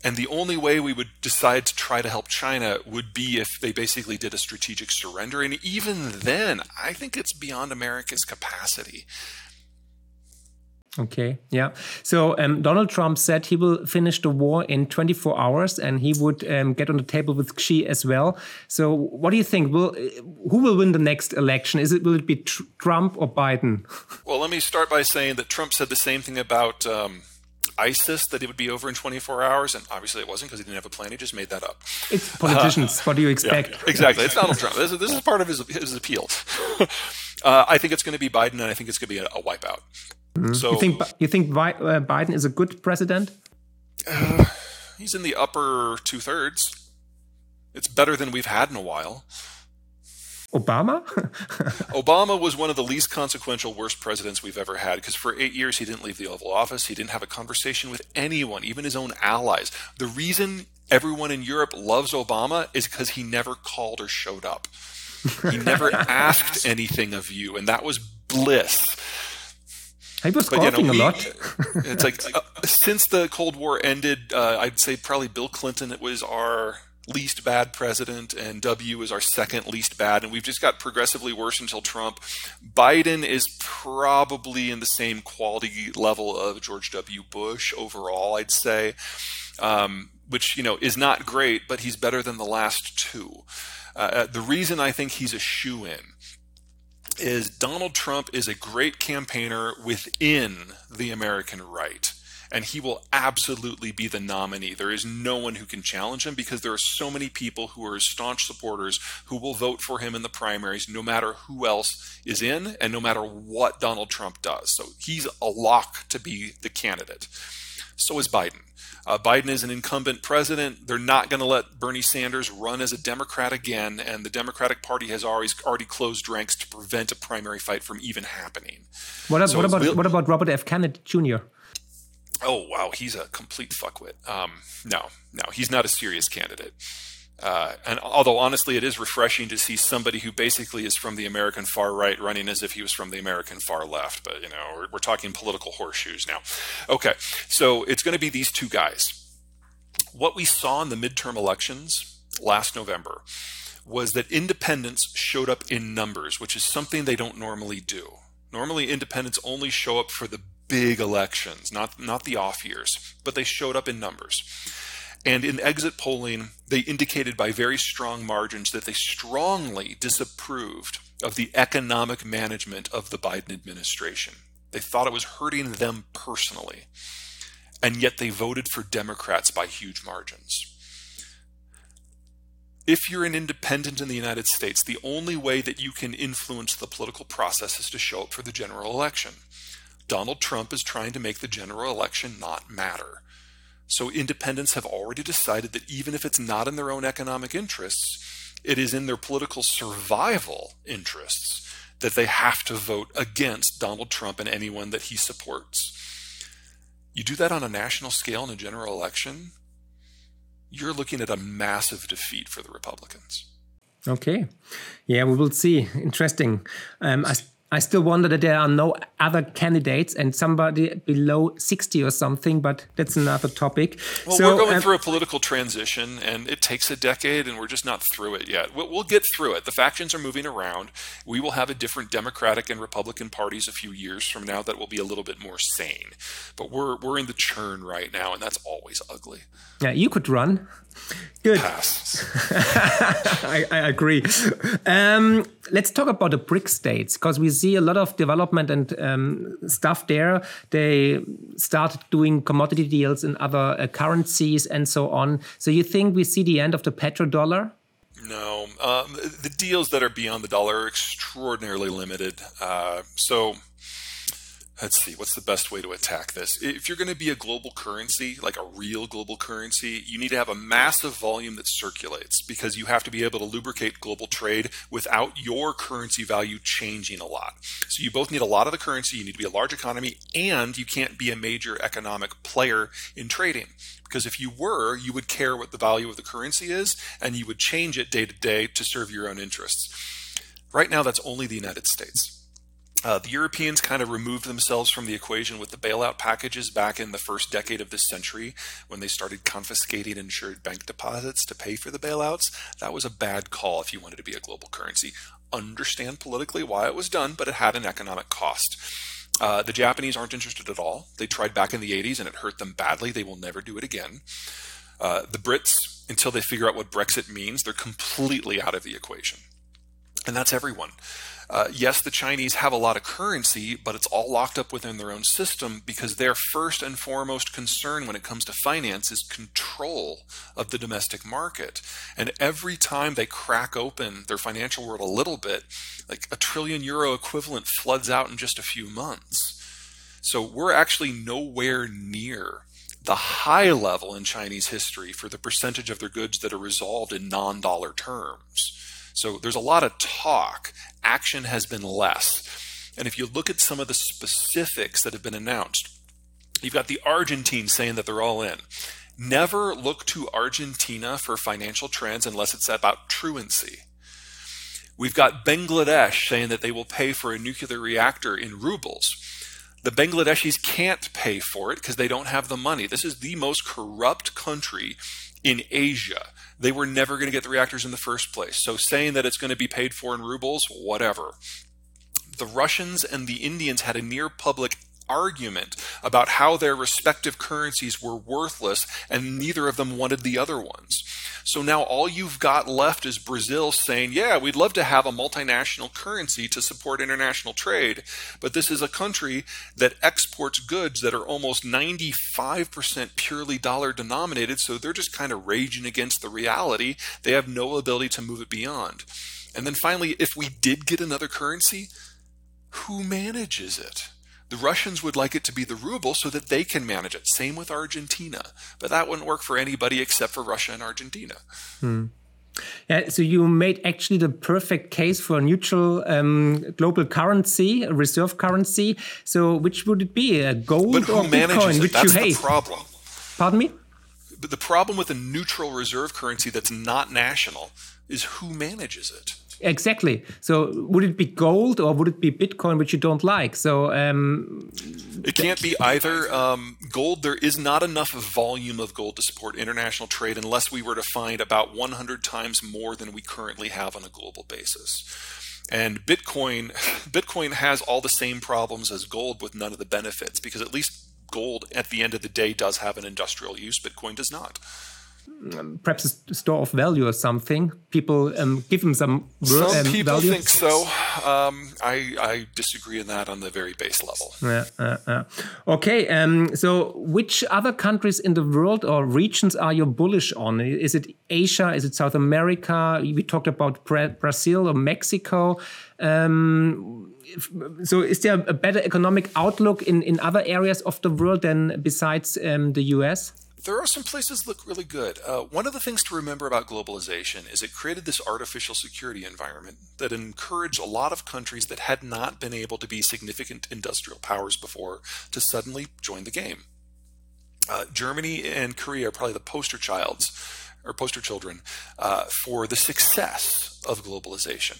And the only way we would decide to try to help China would be if they basically did a strategic surrender. And even then, I think it's beyond America's capacity. Okay, yeah. So um, Donald Trump said he will finish the war in 24 hours, and he would um, get on the table with Xi as well. So, what do you think? Will who will win the next election? Is it will it be tr Trump or Biden? Well, let me start by saying that Trump said the same thing about. Um, ISIS that it would be over in 24 hours, and obviously it wasn't because he didn't have a plan. He just made that up. It's politicians. Uh, what do you expect? Yeah, exactly. It's Donald Trump. This is, this is part of his, his appeal. uh, I think it's going to be Biden, and I think it's going to be a, a wipeout. Mm. So you think you think uh, Biden is a good president? Uh, he's in the upper two thirds. It's better than we've had in a while. Obama? Obama was one of the least consequential, worst presidents we've ever had because for eight years he didn't leave the Oval Office. He didn't have a conversation with anyone, even his own allies. The reason everyone in Europe loves Obama is because he never called or showed up. He never asked anything of you, and that was bliss. He was but, golfing you know, a lot. it's like uh, since the Cold War ended, uh, I'd say probably Bill Clinton it was our least bad president, and W is our second least bad, and we've just got progressively worse until Trump. Biden is probably in the same quality level of George W. Bush overall, I'd say, um, which you know is not great, but he's better than the last two. Uh, uh the reason I think he's a shoe in is Donald Trump is a great campaigner within the American right and he will absolutely be the nominee. There is no one who can challenge him because there are so many people who are staunch supporters who will vote for him in the primaries no matter who else is in and no matter what Donald Trump does. So he's a lock to be the candidate. So is Biden. Uh, Biden is an incumbent president. They're not going to let Bernie Sanders run as a Democrat again, and the Democratic Party has always already closed ranks to prevent a primary fight from even happening. What, so what about what about Robert F. Kennedy Jr.? oh wow, he's a complete fuckwit. Um, no, no, he's not a serious candidate. Uh, and although honestly, it is refreshing to see somebody who basically is from the American far right running as if he was from the American far left. But you know, we're, we're talking political horseshoes now. Okay, so it's going to be these two guys. What we saw in the midterm elections last November was that independents showed up in numbers, which is something they don't normally do. Normally, independents only show up for the big elections, not not the off years, but they showed up in numbers. And in exit polling, they indicated by very strong margins that they strongly disapproved of the economic management of the Biden administration. They thought it was hurting them personally. And yet they voted for Democrats by huge margins. If you're an independent in the United States, the only way that you can influence the political process is to show up for the general election. Donald Trump is trying to make the general election not matter. So independents have already decided that even if it's not in their own economic interests, it is in their political survival interests that they have to vote against Donald Trump and anyone that he supports. You do that on a national scale in a general election, you're looking at a massive defeat for the Republicans. Okay. Yeah, we will see. Interesting. Um, I I still wonder that there are no other candidates and somebody below 60 or something, but that's another topic. Well, so, we're going uh, through a political transition and it takes a decade and we're just not through it yet. We'll, we'll, get through it. The factions are moving around. We will have a different Democratic and Republican parties a few years from now that will be a little bit more sane. But we're, we're in the churn right now and that's always ugly. Yeah, you could run. Good. I, I, agree. Um, let's talk about the BRIC states because we see a lot of development and um, stuff there. They started doing commodity deals in other uh, currencies and so on. So you think we see the end of the petrodollar? No, um, the deals that are beyond the dollar are extraordinarily limited. Uh, so let's see what's the best way to attack this? If you're going to be a global currency like a real global currency you need to have a massive volume that circulates because you have to be able to lubricate global trade without your currency value changing a lot. So you both need a lot of the currency you need to be a large economy and you can't be a major economic player in trading. Because if you were you would care what the value of the currency is and you would change it day to day to serve your own interests. Right now that's only the united states uh, the Europeans kind of removed themselves from the equation with the bailout packages back in the first decade of this century when they started confiscating insured bank deposits to pay for the bailouts. That was a bad call if you wanted to be a global currency. Understand politically why it was done, but it had an economic cost. Uh, the Japanese aren't interested at all. They tried back in the 80s and it hurt them badly. They will never do it again. Uh, the Brits, until they figure out what Brexit means, they're completely out of the equation. And that's everyone. Uh, yes, the Chinese have a lot of currency, but it's all locked up within their own system because their first and foremost concern when it comes to finance is control of the domestic market. And every time they crack open their financial world a little bit, like a trillion euro equivalent floods out in just a few months. So we're actually nowhere near the high level in Chinese history for the percentage of their goods that are resolved in non dollar terms. So there's a lot of talk. Action has been less. And if you look at some of the specifics that have been announced, you've got the Argentine saying that they're all in. Never look to Argentina for financial trends unless it's about truancy. We've got Bangladesh saying that they will pay for a nuclear reactor in rubles. The Bangladeshis can't pay for it because they don't have the money. This is the most corrupt country in Asia. They were never going to get the reactors in the first place. So saying that it's going to be paid for in rubles, whatever. The Russians and the Indians had a near public argument about how their respective currencies were worthless and neither of them wanted the other ones. So now all you've got left is Brazil saying, yeah, we'd love to have a multinational currency to support international trade, but this is a country that exports goods that are almost 95% purely dollar denominated, so they're just kind of raging against the reality. They have no ability to move it beyond. And then finally, if we did get another currency, who manages it? The Russians would like it to be the ruble so that they can manage it. Same with Argentina. But that wouldn't work for anybody except for Russia and Argentina. Hmm. Yeah, so you made actually the perfect case for a neutral um, global currency, a reserve currency. So, which would it be, a gold but who or manages Bitcoin, it? which That's you the hate? problem. Pardon me. But the problem with a neutral reserve currency that's not national is who manages it. Exactly. So would it be gold or would it be Bitcoin, which you don't like? So um, it can't be either. Um, gold, there is not enough volume of gold to support international trade unless we were to find about 100 times more than we currently have on a global basis. And Bitcoin, Bitcoin has all the same problems as gold with none of the benefits because at least gold at the end of the day does have an industrial use. Bitcoin does not perhaps a store of value or something. People um, give them some. Some um, people value. think so. Um, I, I disagree in that on the very base level. Yeah, uh, uh. Okay, um, so which other countries in the world or regions are you bullish on? Is it Asia? Is it South America? We talked about Bra Brazil or Mexico. Um, so, is there a better economic outlook in, in other areas of the world than besides um, the US? There are some places that look really good. Uh, one of the things to remember about globalization is it created this artificial security environment that encouraged a lot of countries that had not been able to be significant industrial powers before to suddenly join the game. Uh, Germany and Korea are probably the poster childs or poster children uh, for the success of globalization.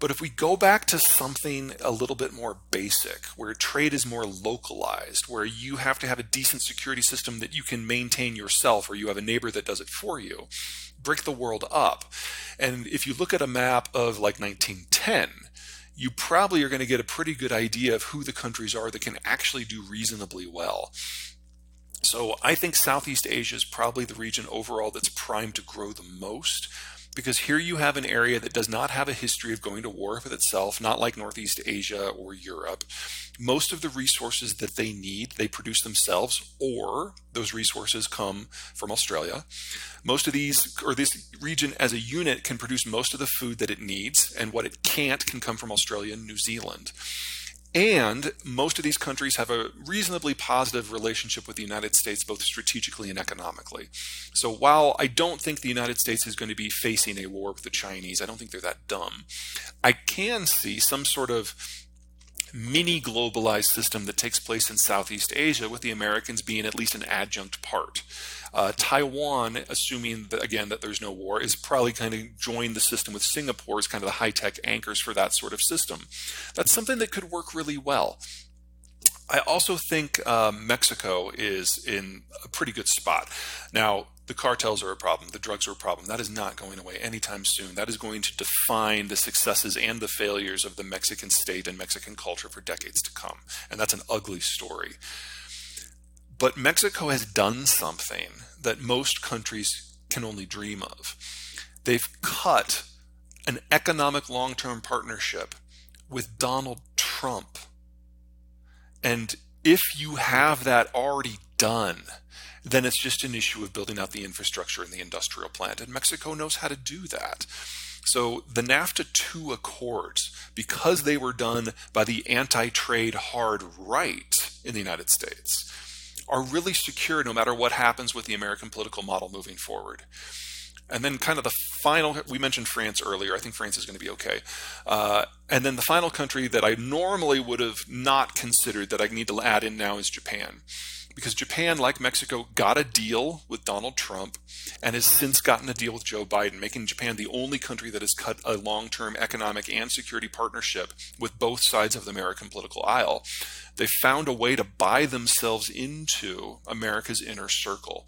But if we go back to something a little bit more basic, where trade is more localized, where you have to have a decent security system that you can maintain yourself, or you have a neighbor that does it for you, break the world up. And if you look at a map of like 1910, you probably are going to get a pretty good idea of who the countries are that can actually do reasonably well. So I think Southeast Asia is probably the region overall that's primed to grow the most because here you have an area that does not have a history of going to war with itself, not like Northeast Asia or Europe. Most of the resources that they need, they produce themselves, or those resources come from Australia. Most of these, or this region as a unit, can produce most of the food that it needs, and what it can't can come from Australia and New Zealand. And most of these countries have a reasonably positive relationship with the United States, both strategically and economically. So while I don't think the United States is going to be facing a war with the Chinese, I don't think they're that dumb. I can see some sort of mini globalized system that takes place in Southeast Asia, with the Americans being at least an adjunct part. Uh, Taiwan, assuming that again that there's no war, is probably kind of joined the system with Singapore as kind of the high tech anchors for that sort of system. That's something that could work really well. I also think uh, Mexico is in a pretty good spot. Now, the cartels are a problem, the drugs are a problem. That is not going away anytime soon. That is going to define the successes and the failures of the Mexican state and Mexican culture for decades to come. And that's an ugly story. But Mexico has done something that most countries can only dream of. They've cut an economic long term partnership with Donald Trump. And if you have that already done, then it's just an issue of building out the infrastructure and the industrial plant. And Mexico knows how to do that. So the NAFTA 2 accords, because they were done by the anti trade hard right in the United States, are really secure no matter what happens with the American political model moving forward. And then, kind of the final, we mentioned France earlier. I think France is going to be okay. Uh, and then the final country that I normally would have not considered that I need to add in now is Japan because Japan, like Mexico, got a deal with Donald Trump and has since gotten a deal with Joe Biden, making Japan the only country that has cut a long term economic and security partnership with both sides of the American political aisle. They found a way to buy themselves into America's inner circle.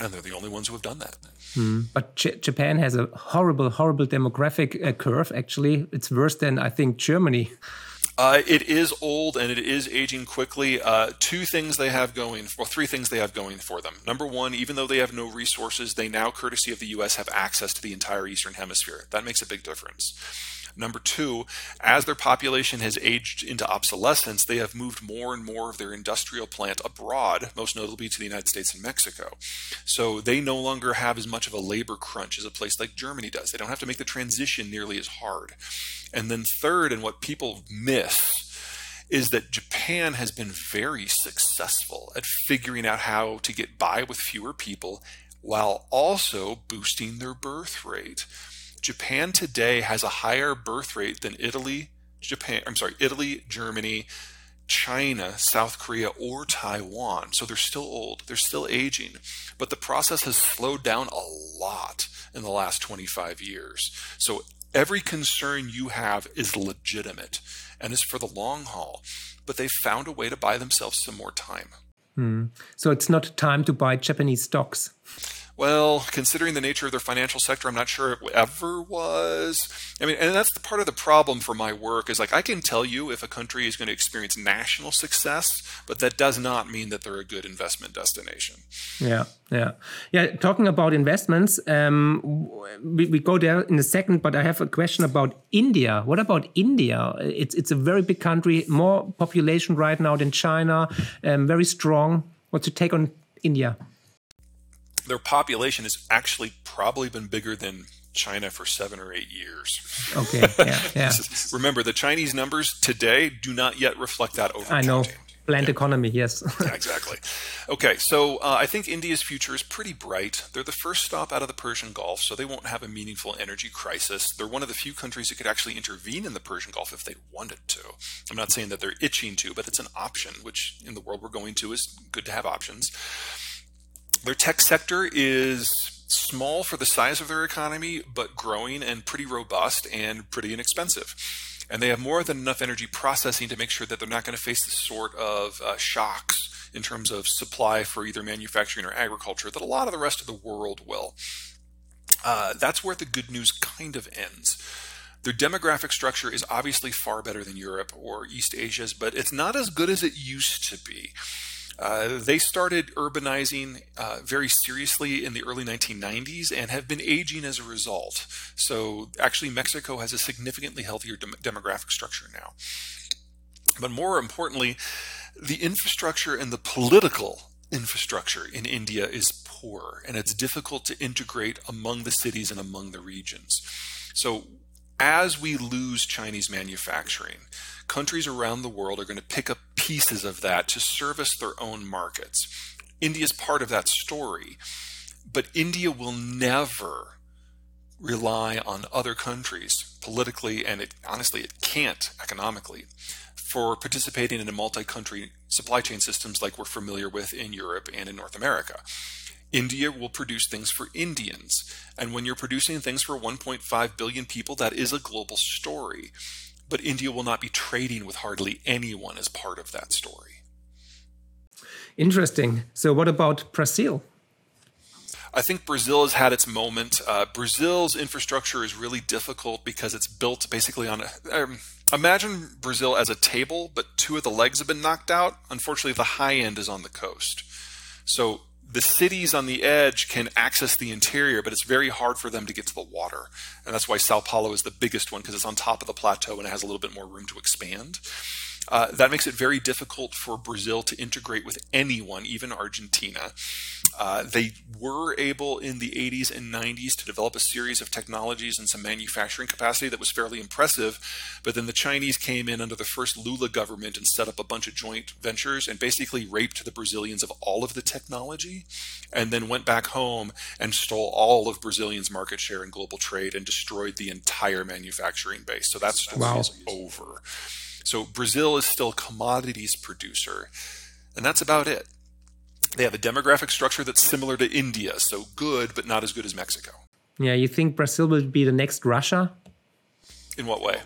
And they're the only ones who have done that. Hmm. But J Japan has a horrible, horrible demographic uh, curve. Actually, it's worse than I think Germany. Uh, it is old and it is aging quickly. Uh, two things they have going, well, three things they have going for them. Number one, even though they have no resources, they now, courtesy of the U.S., have access to the entire Eastern Hemisphere. That makes a big difference. Number two, as their population has aged into obsolescence, they have moved more and more of their industrial plant abroad, most notably to the United States and Mexico. So they no longer have as much of a labor crunch as a place like Germany does. They don't have to make the transition nearly as hard. And then, third, and what people miss, is that Japan has been very successful at figuring out how to get by with fewer people while also boosting their birth rate. Japan today has a higher birth rate than Italy, Japan, I'm sorry, Italy, Germany, China, South Korea, or Taiwan. So they're still old, they're still aging, but the process has slowed down a lot in the last 25 years. So every concern you have is legitimate and is for the long haul, but they've found a way to buy themselves some more time. Hmm. So it's not time to buy Japanese stocks. Well, considering the nature of their financial sector, I'm not sure it ever was. I mean, and that's the part of the problem for my work is like I can tell you if a country is going to experience national success, but that does not mean that they're a good investment destination. Yeah, yeah, yeah. Talking about investments, um, we, we go there in a second, but I have a question about India. What about India? It's it's a very big country, more population right now than China, um, very strong. What's your take on India? Their population has actually probably been bigger than China for seven or eight years. Okay. Yeah. yeah. Remember, the Chinese numbers today do not yet reflect that over. I know. Planned yeah. economy, yes. yeah, exactly. Okay, so uh, I think India's future is pretty bright. They're the first stop out of the Persian Gulf, so they won't have a meaningful energy crisis. They're one of the few countries that could actually intervene in the Persian Gulf if they wanted to. I'm not saying that they're itching to, but it's an option, which in the world we're going to is good to have options. Their tech sector is small for the size of their economy, but growing and pretty robust and pretty inexpensive. And they have more than enough energy processing to make sure that they're not going to face the sort of uh, shocks in terms of supply for either manufacturing or agriculture that a lot of the rest of the world will. Uh, that's where the good news kind of ends. Their demographic structure is obviously far better than Europe or East Asia's, but it's not as good as it used to be. Uh, they started urbanizing uh, very seriously in the early 1990s and have been aging as a result. So, actually, Mexico has a significantly healthier dem- demographic structure now. But more importantly, the infrastructure and the political infrastructure in India is poor, and it's difficult to integrate among the cities and among the regions. So, as we lose Chinese manufacturing, countries around the world are going to pick up pieces of that to service their own markets. India is part of that story, but India will never rely on other countries politically, and it honestly it can't economically for participating in a multi-country supply chain systems like we're familiar with in Europe and in North America. India will produce things for Indians. And when you're producing things for 1.5 billion people, that is a global story but India will not be trading with hardly anyone as part of that story. Interesting. So, what about Brazil? I think Brazil has had its moment. Uh, Brazil's infrastructure is really difficult because it's built basically on a. Um, imagine Brazil as a table, but two of the legs have been knocked out. Unfortunately, the high end is on the coast. So the cities on the edge can access the interior, but it's very hard for them to get to the water. And that's why Sao Paulo is the biggest one because it's on top of the plateau and it has a little bit more room to expand. Uh, that makes it very difficult for Brazil to integrate with anyone, even Argentina. Uh, they were able in the 80s and 90s to develop a series of technologies and some manufacturing capacity that was fairly impressive. But then the Chinese came in under the first Lula government and set up a bunch of joint ventures and basically raped the Brazilians of all of the technology and then went back home and stole all of Brazilians' market share in global trade and destroyed the entire manufacturing base. So that story wow. is over. So Brazil is still a commodities producer, and that's about it. They have a demographic structure that's similar to India, so good, but not as good as Mexico. Yeah, you think Brazil will be the next Russia? In what way?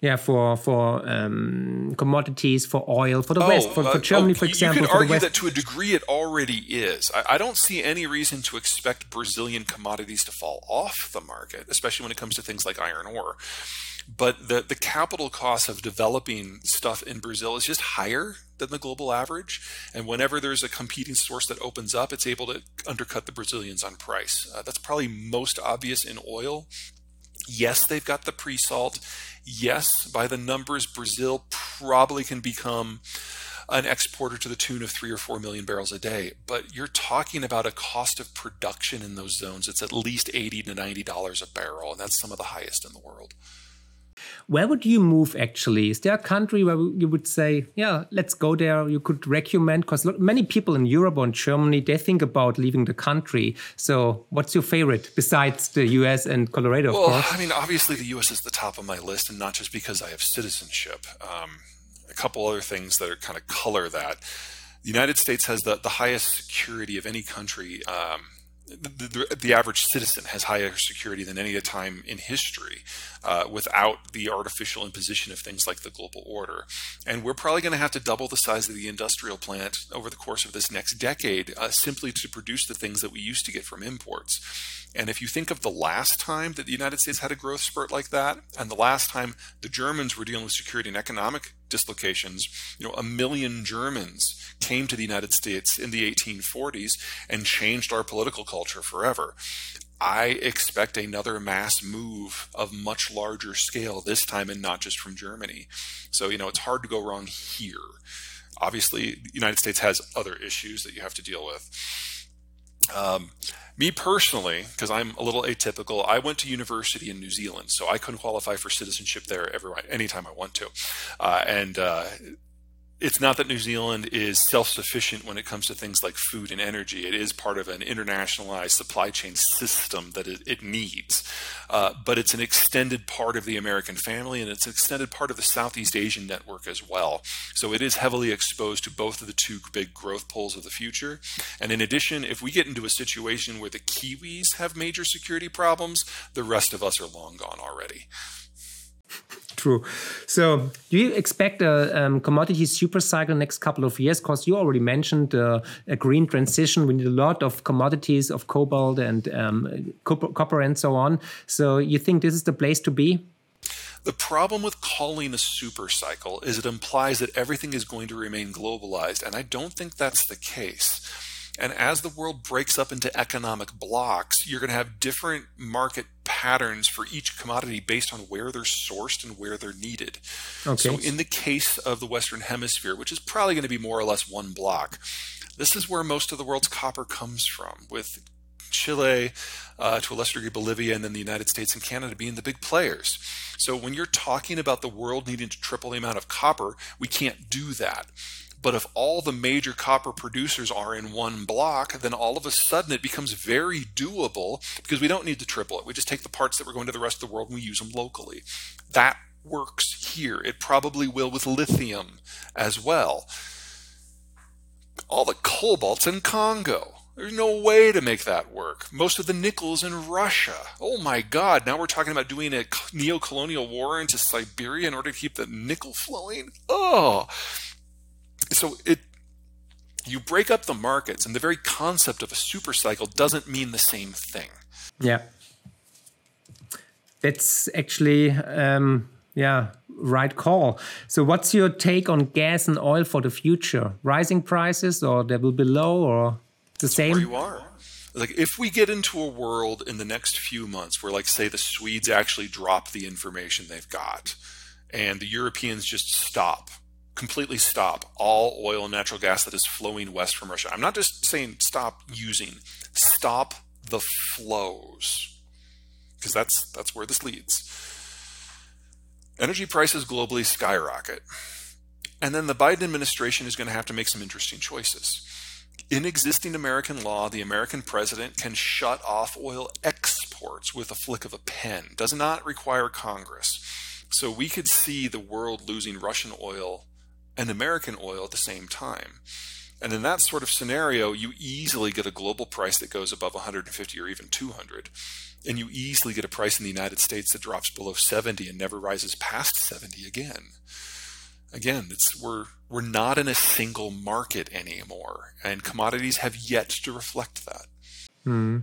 Yeah, for for um, commodities, for oil, for the oh, West, for, for uh, Germany, oh, for example. You could argue that to a degree it already is. I, I, don't see any reason to expect Brazilian commodities to fall off the market, especially when it comes to things like iron ore. But the, the capital cost of developing stuff in Brazil is just higher than the global average. And whenever there's a competing source that opens up, it's able to undercut the Brazilians on price. Uh, that's probably most obvious in oil. Yes, they've got the pre salt yes, by the numbers, Brazil probably can become an exporter to the tune of three or four million barrels a day. But you're talking about a cost of production in those zones. It's at least 80 to $90 a barrel, and that's some of the highest in the world. Where would you move actually? Is there a country where you would say, yeah, let's go there? You could recommend, because many people in Europe or in Germany, they think about leaving the country. So, what's your favorite besides the US and Colorado, well, course? I mean, obviously, the US is the top of my list, and not just because I have citizenship. Um, a couple other things that are kind of color that. The United States has the, the highest security of any country. Um, the, the, the, average citizen has higher security than any time in history uh, without the artificial imposition of things like the global order. And we're probably going to have to double the size of the industrial plant over the course of this next decade uh, simply to produce the things that we used to get from imports. And if you think of the last time that the United States had a growth spurt like that, and the last time the Germans were dealing with security and economic dislocations, you know, a million Germans came to the United States in the 1840s and changed our political culture forever. I expect another mass move of much larger scale this time and not just from Germany. So, you know, it's hard to go wrong here. Obviously, the United States has other issues that you have to deal with. Um, me personally, because I'm a little atypical, I went to university in New Zealand, so I couldn't qualify for citizenship there every anytime I want to, uh, and uh, it's not that New Zealand is self sufficient when it comes to things like food and energy. It is part of an internationalized supply chain system that it, it needs. Uh, but it's an extended part of the American family and it's an extended part of the Southeast Asian network as well. So it is heavily exposed to both of the two big growth poles of the future. And in addition, if we get into a situation where the Kiwis have major security problems, the rest of us are long gone already. True. So, do you expect a um, commodity super cycle next couple of years? Because you already mentioned uh, a green transition. We need a lot of commodities of cobalt and um, copper, copper and so on. So, you think this is the place to be? The problem with calling a super cycle is it implies that everything is going to remain globalized, and I don't think that's the case. And as the world breaks up into economic blocks, you're going to have different market patterns for each commodity based on where they're sourced and where they're needed. Okay. So, in the case of the Western Hemisphere, which is probably going to be more or less one block, this is where most of the world's copper comes from, with Chile, uh, to a lesser degree Bolivia, and then the United States and Canada being the big players. So when you're talking about the world needing to triple the amount of copper, we can't do that. But if all the major copper producers are in one block, then all of a sudden it becomes very doable because we don't need to triple it. We just take the parts that we're going to the rest of the world and we use them locally. That works here. It probably will with lithium as well. All the cobalt's in Congo. There's no way to make that work. Most of the nickel's in Russia. Oh my God, now we're talking about doing a neo colonial war into Siberia in order to keep the nickel flowing? Oh, so it you break up the markets and the very concept of a super cycle doesn't mean the same thing. Yeah. That's actually um, yeah right call. So what's your take on gas and oil for the future? Rising prices or they will be low or the same where you are. Like if we get into a world in the next few months where like say the swedes actually drop the information they've got and the europeans just stop completely stop all oil and natural gas that is flowing west from Russia. I'm not just saying stop using, stop the flows. Because that's that's where this leads. Energy prices globally skyrocket. And then the Biden administration is going to have to make some interesting choices. In existing American law, the American president can shut off oil exports with a flick of a pen. Does not require Congress. So we could see the world losing Russian oil and American oil at the same time. And in that sort of scenario, you easily get a global price that goes above 150 or even 200. And you easily get a price in the United States that drops below 70 and never rises past 70 again. Again, it's we're we're not in a single market anymore, and commodities have yet to reflect that. Mm.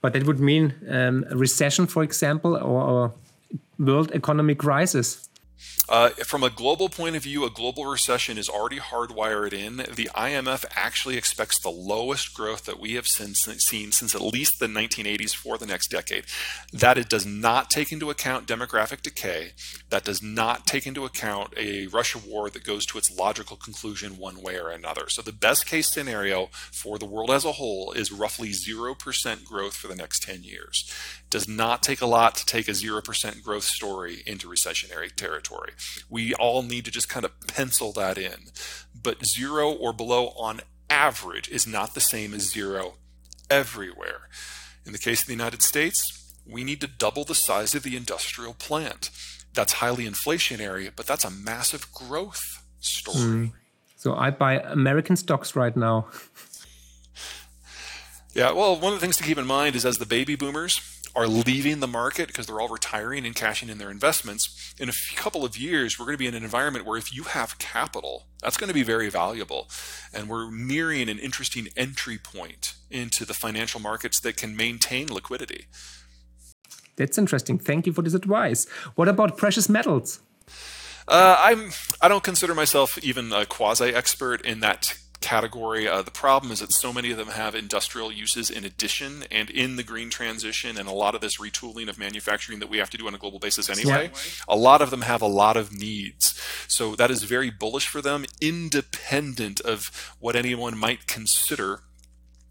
But that would mean um, a recession, for example, or a world economic crisis. Uh, from a global point of view, a global recession is already hardwired in. The IMF actually expects the lowest growth that we have since, seen since at least the 1980s for the next decade. That it does not take into account demographic decay. That does not take into account a Russia war that goes to its logical conclusion one way or another. So the best case scenario for the world as a whole is roughly 0% growth for the next 10 years. Does not take a lot to take a 0% growth story into recessionary territory. We all need to just kind of pencil that in. But zero or below on average is not the same as zero everywhere. In the case of the United States, we need to double the size of the industrial plant. That's highly inflationary, but that's a massive growth story. Mm. So I buy American stocks right now. yeah, well, one of the things to keep in mind is as the baby boomers are leaving the market because they're all retiring and cashing in their investments, in a couple of years, we're going to be in an environment where if you have capital, that's going to be very valuable. And we're nearing an interesting entry point into the financial markets that can maintain liquidity. That's interesting. Thank you for this advice. What about precious metals? Uh, I'm. I don't consider myself even a quasi expert in that category. Uh, the problem is that so many of them have industrial uses in addition and in the green transition and a lot of this retooling of manufacturing that we have to do on a global basis anyway. Yeah. A lot of them have a lot of needs. So that is very bullish for them, independent of what anyone might consider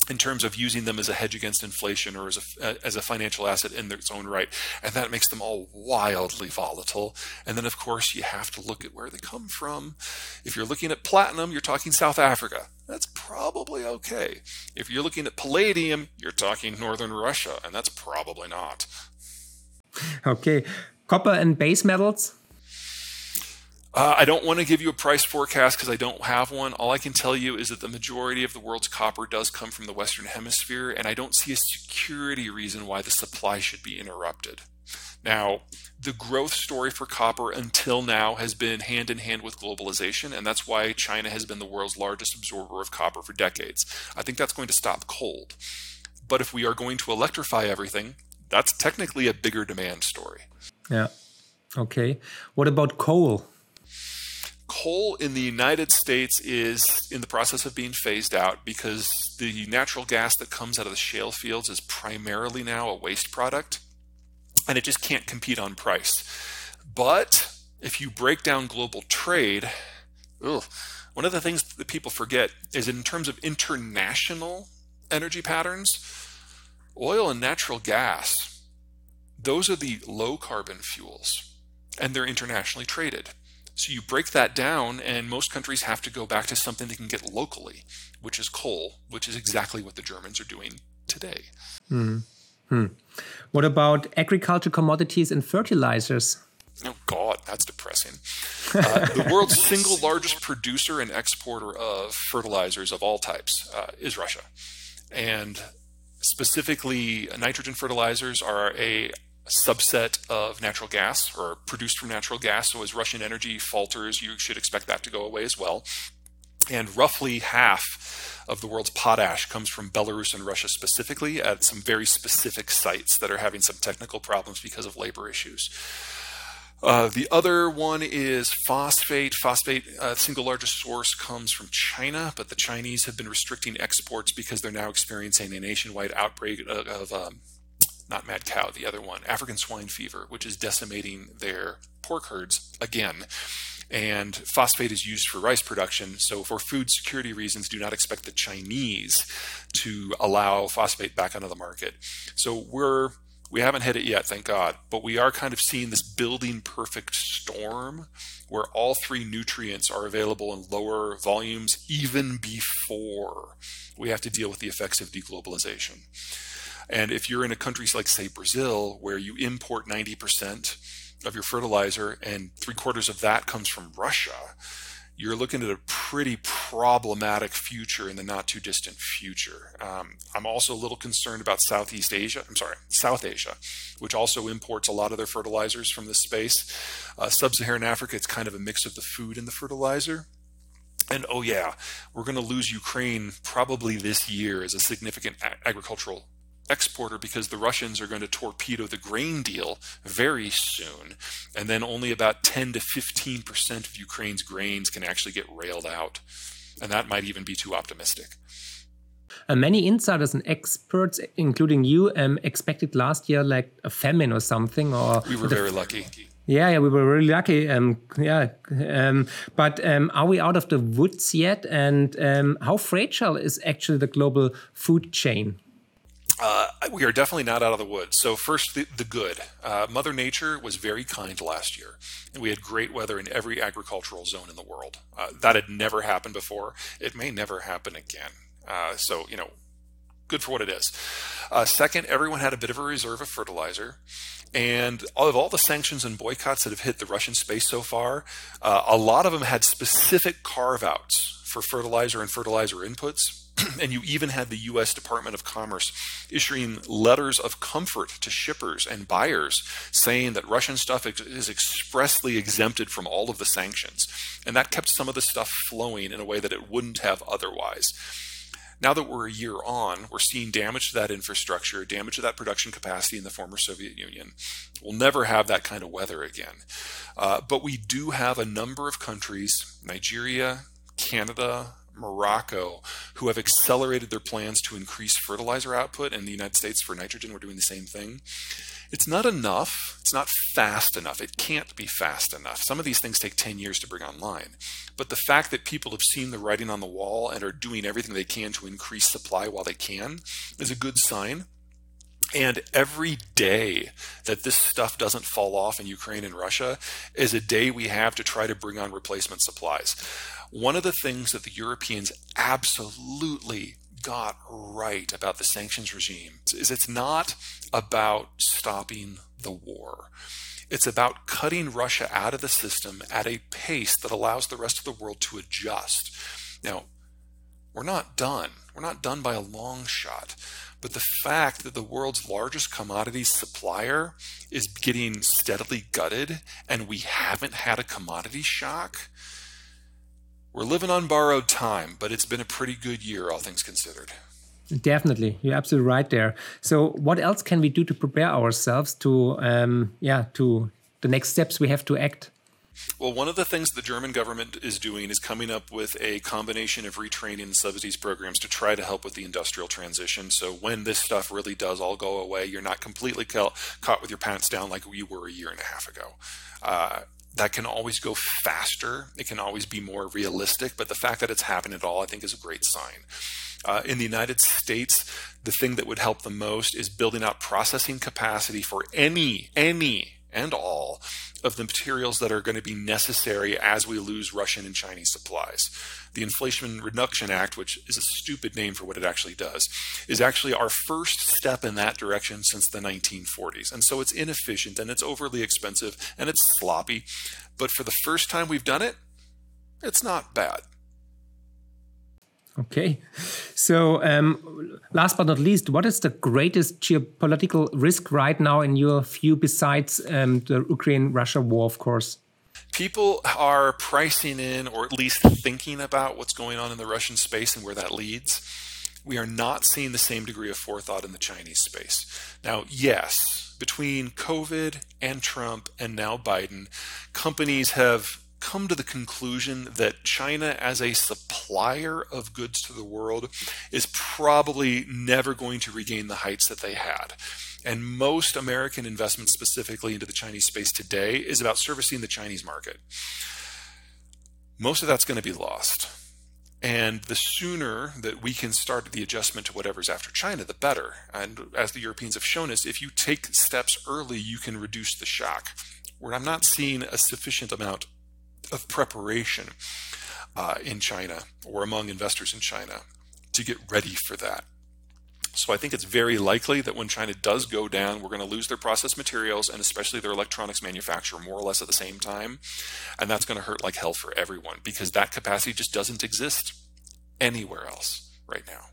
in terms of using them as a hedge against inflation or as a, uh, as a financial asset in its own right. And that makes them all wildly volatile. And then, of course, you have to look at where they come from. If you're looking at platinum, you're talking South Africa. That's probably okay. If you're looking at palladium, you're talking Northern Russia, and that's probably not. Okay. Copper and base metals? Uh, I don't want to give you a price forecast because I don't have one. All I can tell you is that the majority of the world's copper does come from the Western Hemisphere, and I don't see a security reason why the supply should be interrupted. Now, the growth story for copper until now has been hand in hand with globalization, and that's why China has been the world's largest absorber of copper for decades. I think that's going to stop cold. But if we are going to electrify everything, that's technically a bigger demand story. Yeah. Okay. What about coal? Coal in the United States is in the process of being phased out because the natural gas that comes out of the shale fields is primarily now a waste product and it just can't compete on price. But if you break down global trade, ugh, one of the things that people forget is in terms of international energy patterns, oil and natural gas, those are the low carbon fuels and they're internationally traded. So you break that down, and most countries have to go back to something they can get locally, which is coal, which is exactly what the Germans are doing today. Hmm. Hmm. What about agriculture commodities and fertilizers? Oh, God, that's depressing. Uh, the world's single largest producer and exporter of fertilizers of all types uh, is Russia. And specifically, nitrogen fertilizers are a subset of natural gas or produced from natural gas. So as Russian energy falters, you should expect that to go away as well. And roughly half of the world's potash comes from Belarus and Russia specifically at some very specific sites that are having some technical problems because of labor issues. Uh, the other one is phosphate. Phosphate, uh, single largest source, comes from China, but the Chinese have been restricting exports because they're now experiencing a nationwide outbreak of, of um, not mad cow, the other one, African swine fever, which is decimating their pork herds again. And phosphate is used for rice production. So, for food security reasons, do not expect the Chinese to allow phosphate back onto the market. So, we're we haven't hit it yet, thank God, but we are kind of seeing this building perfect storm where all three nutrients are available in lower volumes even before we have to deal with the effects of deglobalization. And if you're in a country like, say, Brazil, where you import 90% of your fertilizer and three quarters of that comes from Russia, you're looking at a pretty problematic future in the not too distant future. Um, I'm also a little concerned about Southeast Asia. I'm sorry, South Asia, which also imports a lot of their fertilizers from this space. Uh, Sub Saharan Africa, it's kind of a mix of the food and the fertilizer. And oh, yeah, we're going to lose Ukraine probably this year as a significant a- agricultural exporter because the Russians are going to torpedo the grain deal very soon. And then only about 10 to 15% of Ukraine's grains can actually get railed out. And that might even be too optimistic. Uh, many insiders and experts, including you, um, expected last year like a famine or something. Or we were very lucky. Yeah, yeah, we were really lucky. Um, yeah, um, but um, are we out of the woods yet? And um, how fragile is actually the global food chain? Uh, we are definitely not out of the woods. So first, the, the good. Uh, Mother Nature was very kind last year, and we had great weather in every agricultural zone in the world. Uh, that had never happened before. It may never happen again. Uh, so you know, good for what it is. Uh, second, everyone had a bit of a reserve of fertilizer. And of all the sanctions and boycotts that have hit the Russian space so far, uh, a lot of them had specific carve outs for fertilizer and fertilizer inputs and you even had the U.S. Department of Commerce issuing letters of comfort to shippers and buyers saying that Russian stuff is expressly exempted from all of the sanctions. And that kept some of the stuff flowing in a way that it wouldn't have otherwise. Now that we're a year on, we're seeing damage to that infrastructure, damage to that production capacity in the former Soviet Union. We'll never have that kind of weather again. Uh, but we do have a number of countries, Nigeria, Canada, Morocco, who have accelerated their plans to increase fertilizer output, and the United States for nitrogen, we're doing the same thing. It's not enough. It's not fast enough. It can't be fast enough. Some of these things take 10 years to bring online. But the fact that people have seen the writing on the wall and are doing everything they can to increase supply while they can is a good sign. And every day that this stuff doesn't fall off in Ukraine and Russia is a day we have to try to bring on replacement supplies. One of the things that the Europeans absolutely got right about the sanctions regime is it's not about stopping the war. It's about cutting Russia out of the system at a pace that allows the rest of the world to adjust. Now, we're not done. We're not done by a long shot. But the fact that the world's largest commodities supplier is getting steadily gutted and we haven't had a commodity shock we're living on borrowed time, but it's been a pretty good year, all things considered. Definitely, you're absolutely right there. So, what else can we do to prepare ourselves to, um, yeah, to the next steps we have to act? Well, one of the things the German government is doing is coming up with a combination of retraining and subsidies programs to try to help with the industrial transition. So when this stuff really does all go away, you're not completely caught with your pants down like you were a year and a half ago. Uh, that can always go faster. It can always be more realistic, but the fact that it's happened at all, I think, is a great sign. Uh, in the United States, the thing that would help the most is building out processing capacity for any, any, and all of the materials that are going to be necessary as we lose Russian and Chinese supplies. The Inflation Reduction Act, which is a stupid name for what it actually does, is actually our first step in that direction since the 1940s. And so it's inefficient and it's overly expensive and it's sloppy. But for the first time we've done it, it's not bad. Okay. So, um, last but not least, what is the greatest geopolitical risk right now, in your view, besides um, the Ukraine Russia war, of course? People are pricing in, or at least thinking about what's going on in the Russian space and where that leads. We are not seeing the same degree of forethought in the Chinese space. Now, yes, between COVID and Trump and now Biden, companies have come to the conclusion that China, as a supplier of goods to the world, is probably never going to regain the heights that they had. And most American investment, specifically into the Chinese space today, is about servicing the Chinese market. Most of that's going to be lost. And the sooner that we can start the adjustment to whatever's after China, the better. And as the Europeans have shown us, if you take steps early, you can reduce the shock. Where I'm not seeing a sufficient amount of preparation uh, in China or among investors in China to get ready for that. So I think it's very likely that when China does go down, we're going to lose their processed materials and especially their electronics manufacturer more or less at the same time. And that's going to hurt like hell for everyone because that capacity just doesn't exist anywhere else right now.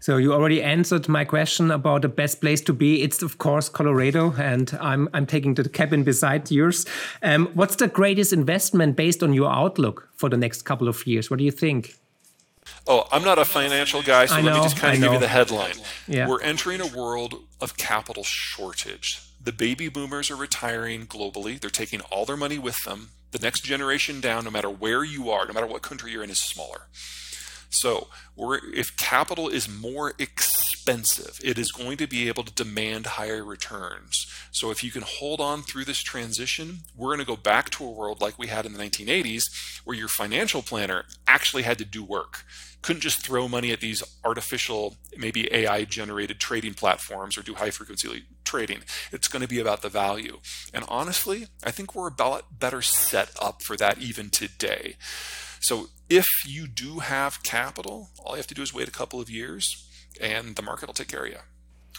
So you already answered my question about the best place to be. It's of course Colorado, and I'm I'm taking the cabin beside yours. Um, what's the greatest investment based on your outlook for the next couple of years? What do you think? Oh, I'm not a financial guy, so I let me just kind of give you the headline. Yeah. We're entering a world of capital shortage. The baby boomers are retiring globally. They're taking all their money with them. The next generation down, no matter where you are, no matter what country you're in, is smaller. So, if capital is more expensive, it is going to be able to demand higher returns. So, if you can hold on through this transition, we're going to go back to a world like we had in the 1980s, where your financial planner actually had to do work. Couldn't just throw money at these artificial, maybe AI generated trading platforms or do high frequency trading. It's going to be about the value. And honestly, I think we're about better set up for that even today. So if you do have capital, all you have to do is wait a couple of years and the market will take care of you.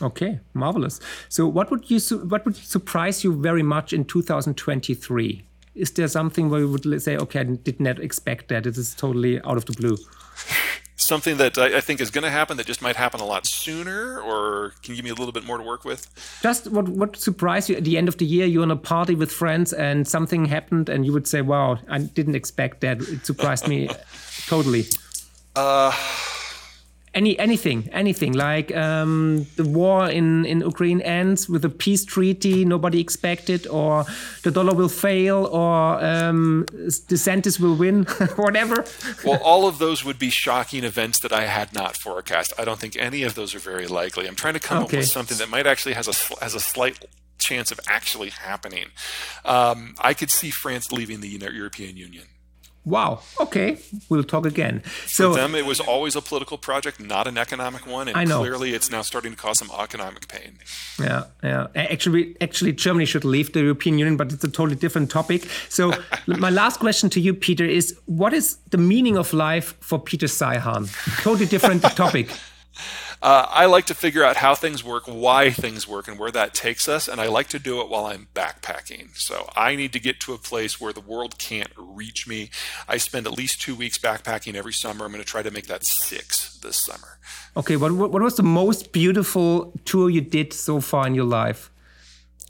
Okay, marvelous. So what would you su- what would surprise you very much in 2023? Is there something where you would say, okay, I did not expect that. It is totally out of the blue. Something that I, I think is going to happen that just might happen a lot sooner, or can you give me a little bit more to work with? Just what what surprised you at the end of the year? You're on a party with friends and something happened, and you would say, "Wow, I didn't expect that. It surprised me totally." Uh, Any anything, anything like um, the war in in Ukraine ends with a peace treaty nobody expected, or the dollar will fail, or um, DeSantis will win, whatever. well, all of those would be shocking events that I had not forecast. I don't think any of those are very likely. I'm trying to come up with something that might actually has a has a slight chance of actually happening. Um, I could see France leaving the European Union. Wow. Okay, we'll talk again. For So them, it was always a political project, not an economic one, and I know. clearly, it's now starting to cause some economic pain. Yeah, yeah. Actually, actually, Germany should leave the European Union, but it's a totally different topic. So, my last question to you, Peter, is: What is the meaning of life for Peter Zeihan? Totally different topic. Uh, I like to figure out how things work, why things work, and where that takes us. And I like to do it while I'm backpacking. So I need to get to a place where the world can't reach me. I spend at least two weeks backpacking every summer. I'm going to try to make that six this summer. Okay, what what what was the most beautiful tour you did so far in your life?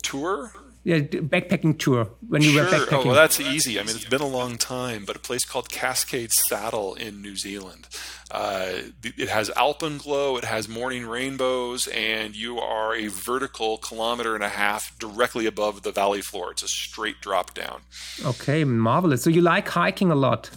Tour? Yeah, backpacking tour when you were backpacking. Oh, well, that's easy. I mean, it's been a long time, but a place called Cascade Saddle in New Zealand. Uh, it has alpenglow, it has morning rainbows, and you are a vertical kilometer and a half directly above the valley floor. It's a straight drop down. okay, marvelous. So you like hiking a lot.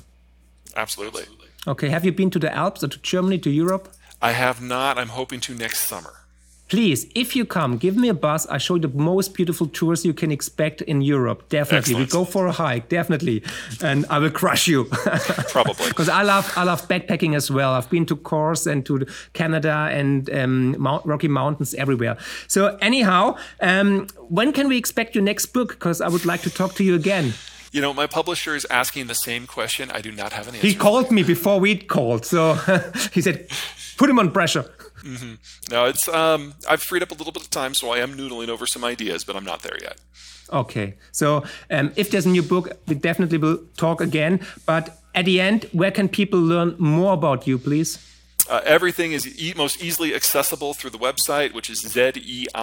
Absolutely. Okay, have you been to the Alps or to Germany, to Europe? I have not. I'm hoping to next summer. Please, if you come, give me a buzz. I show you the most beautiful tours you can expect in Europe. Definitely, we go for a hike. Definitely, and I will crush you. Probably. because I love I love backpacking as well. I've been to Corse and to Canada and um, Mount, Rocky Mountains everywhere. So anyhow, um, when can we expect your next book? Because I would like to talk to you again. You know, my publisher is asking the same question. I do not have an answer. He called me before we called, so he said, "Put him on pressure." No, it's um, I've freed up a little bit of time, so I am noodling over some ideas, but I'm not there yet. Okay, so um, if there's a new book, we definitely will talk again. But at the end, where can people learn more about you, please? Uh, everything is e- most easily accessible through the website, which is zeihan.com.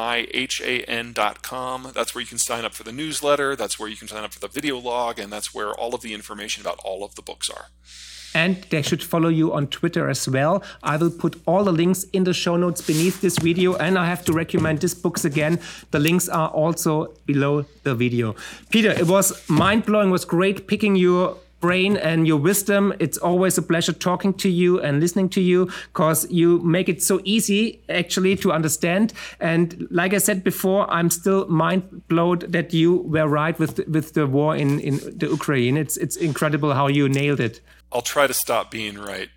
That's where you can sign up for the newsletter. That's where you can sign up for the video log, and that's where all of the information about all of the books are. And they should follow you on Twitter as well. I will put all the links in the show notes beneath this video. And I have to recommend these books again. The links are also below the video. Peter, it was mind blowing. Was great picking your brain and your wisdom. It's always a pleasure talking to you and listening to you because you make it so easy actually to understand. And like I said before, I'm still mind blown that you were right with with the war in, in the Ukraine. It's it's incredible how you nailed it. I'll try to stop being right.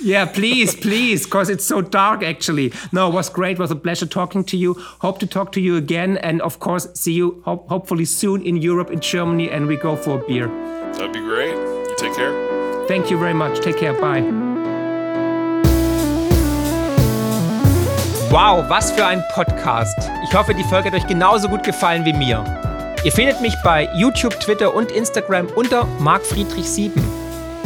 Yeah, please, please, because it's so dark actually. No, it was great. It was a pleasure talking to you. Hope to talk to you again. And of course, see you ho- hopefully soon in Europe, in Germany, and we go for a beer. That'd be great. You take care. Thank you very much. Take care. Bye. Wow, was für ein Podcast. Ich hoffe, die Folge hat euch genauso gut gefallen wie mir. Ihr findet mich bei YouTube, Twitter und Instagram unter markfriedrich7.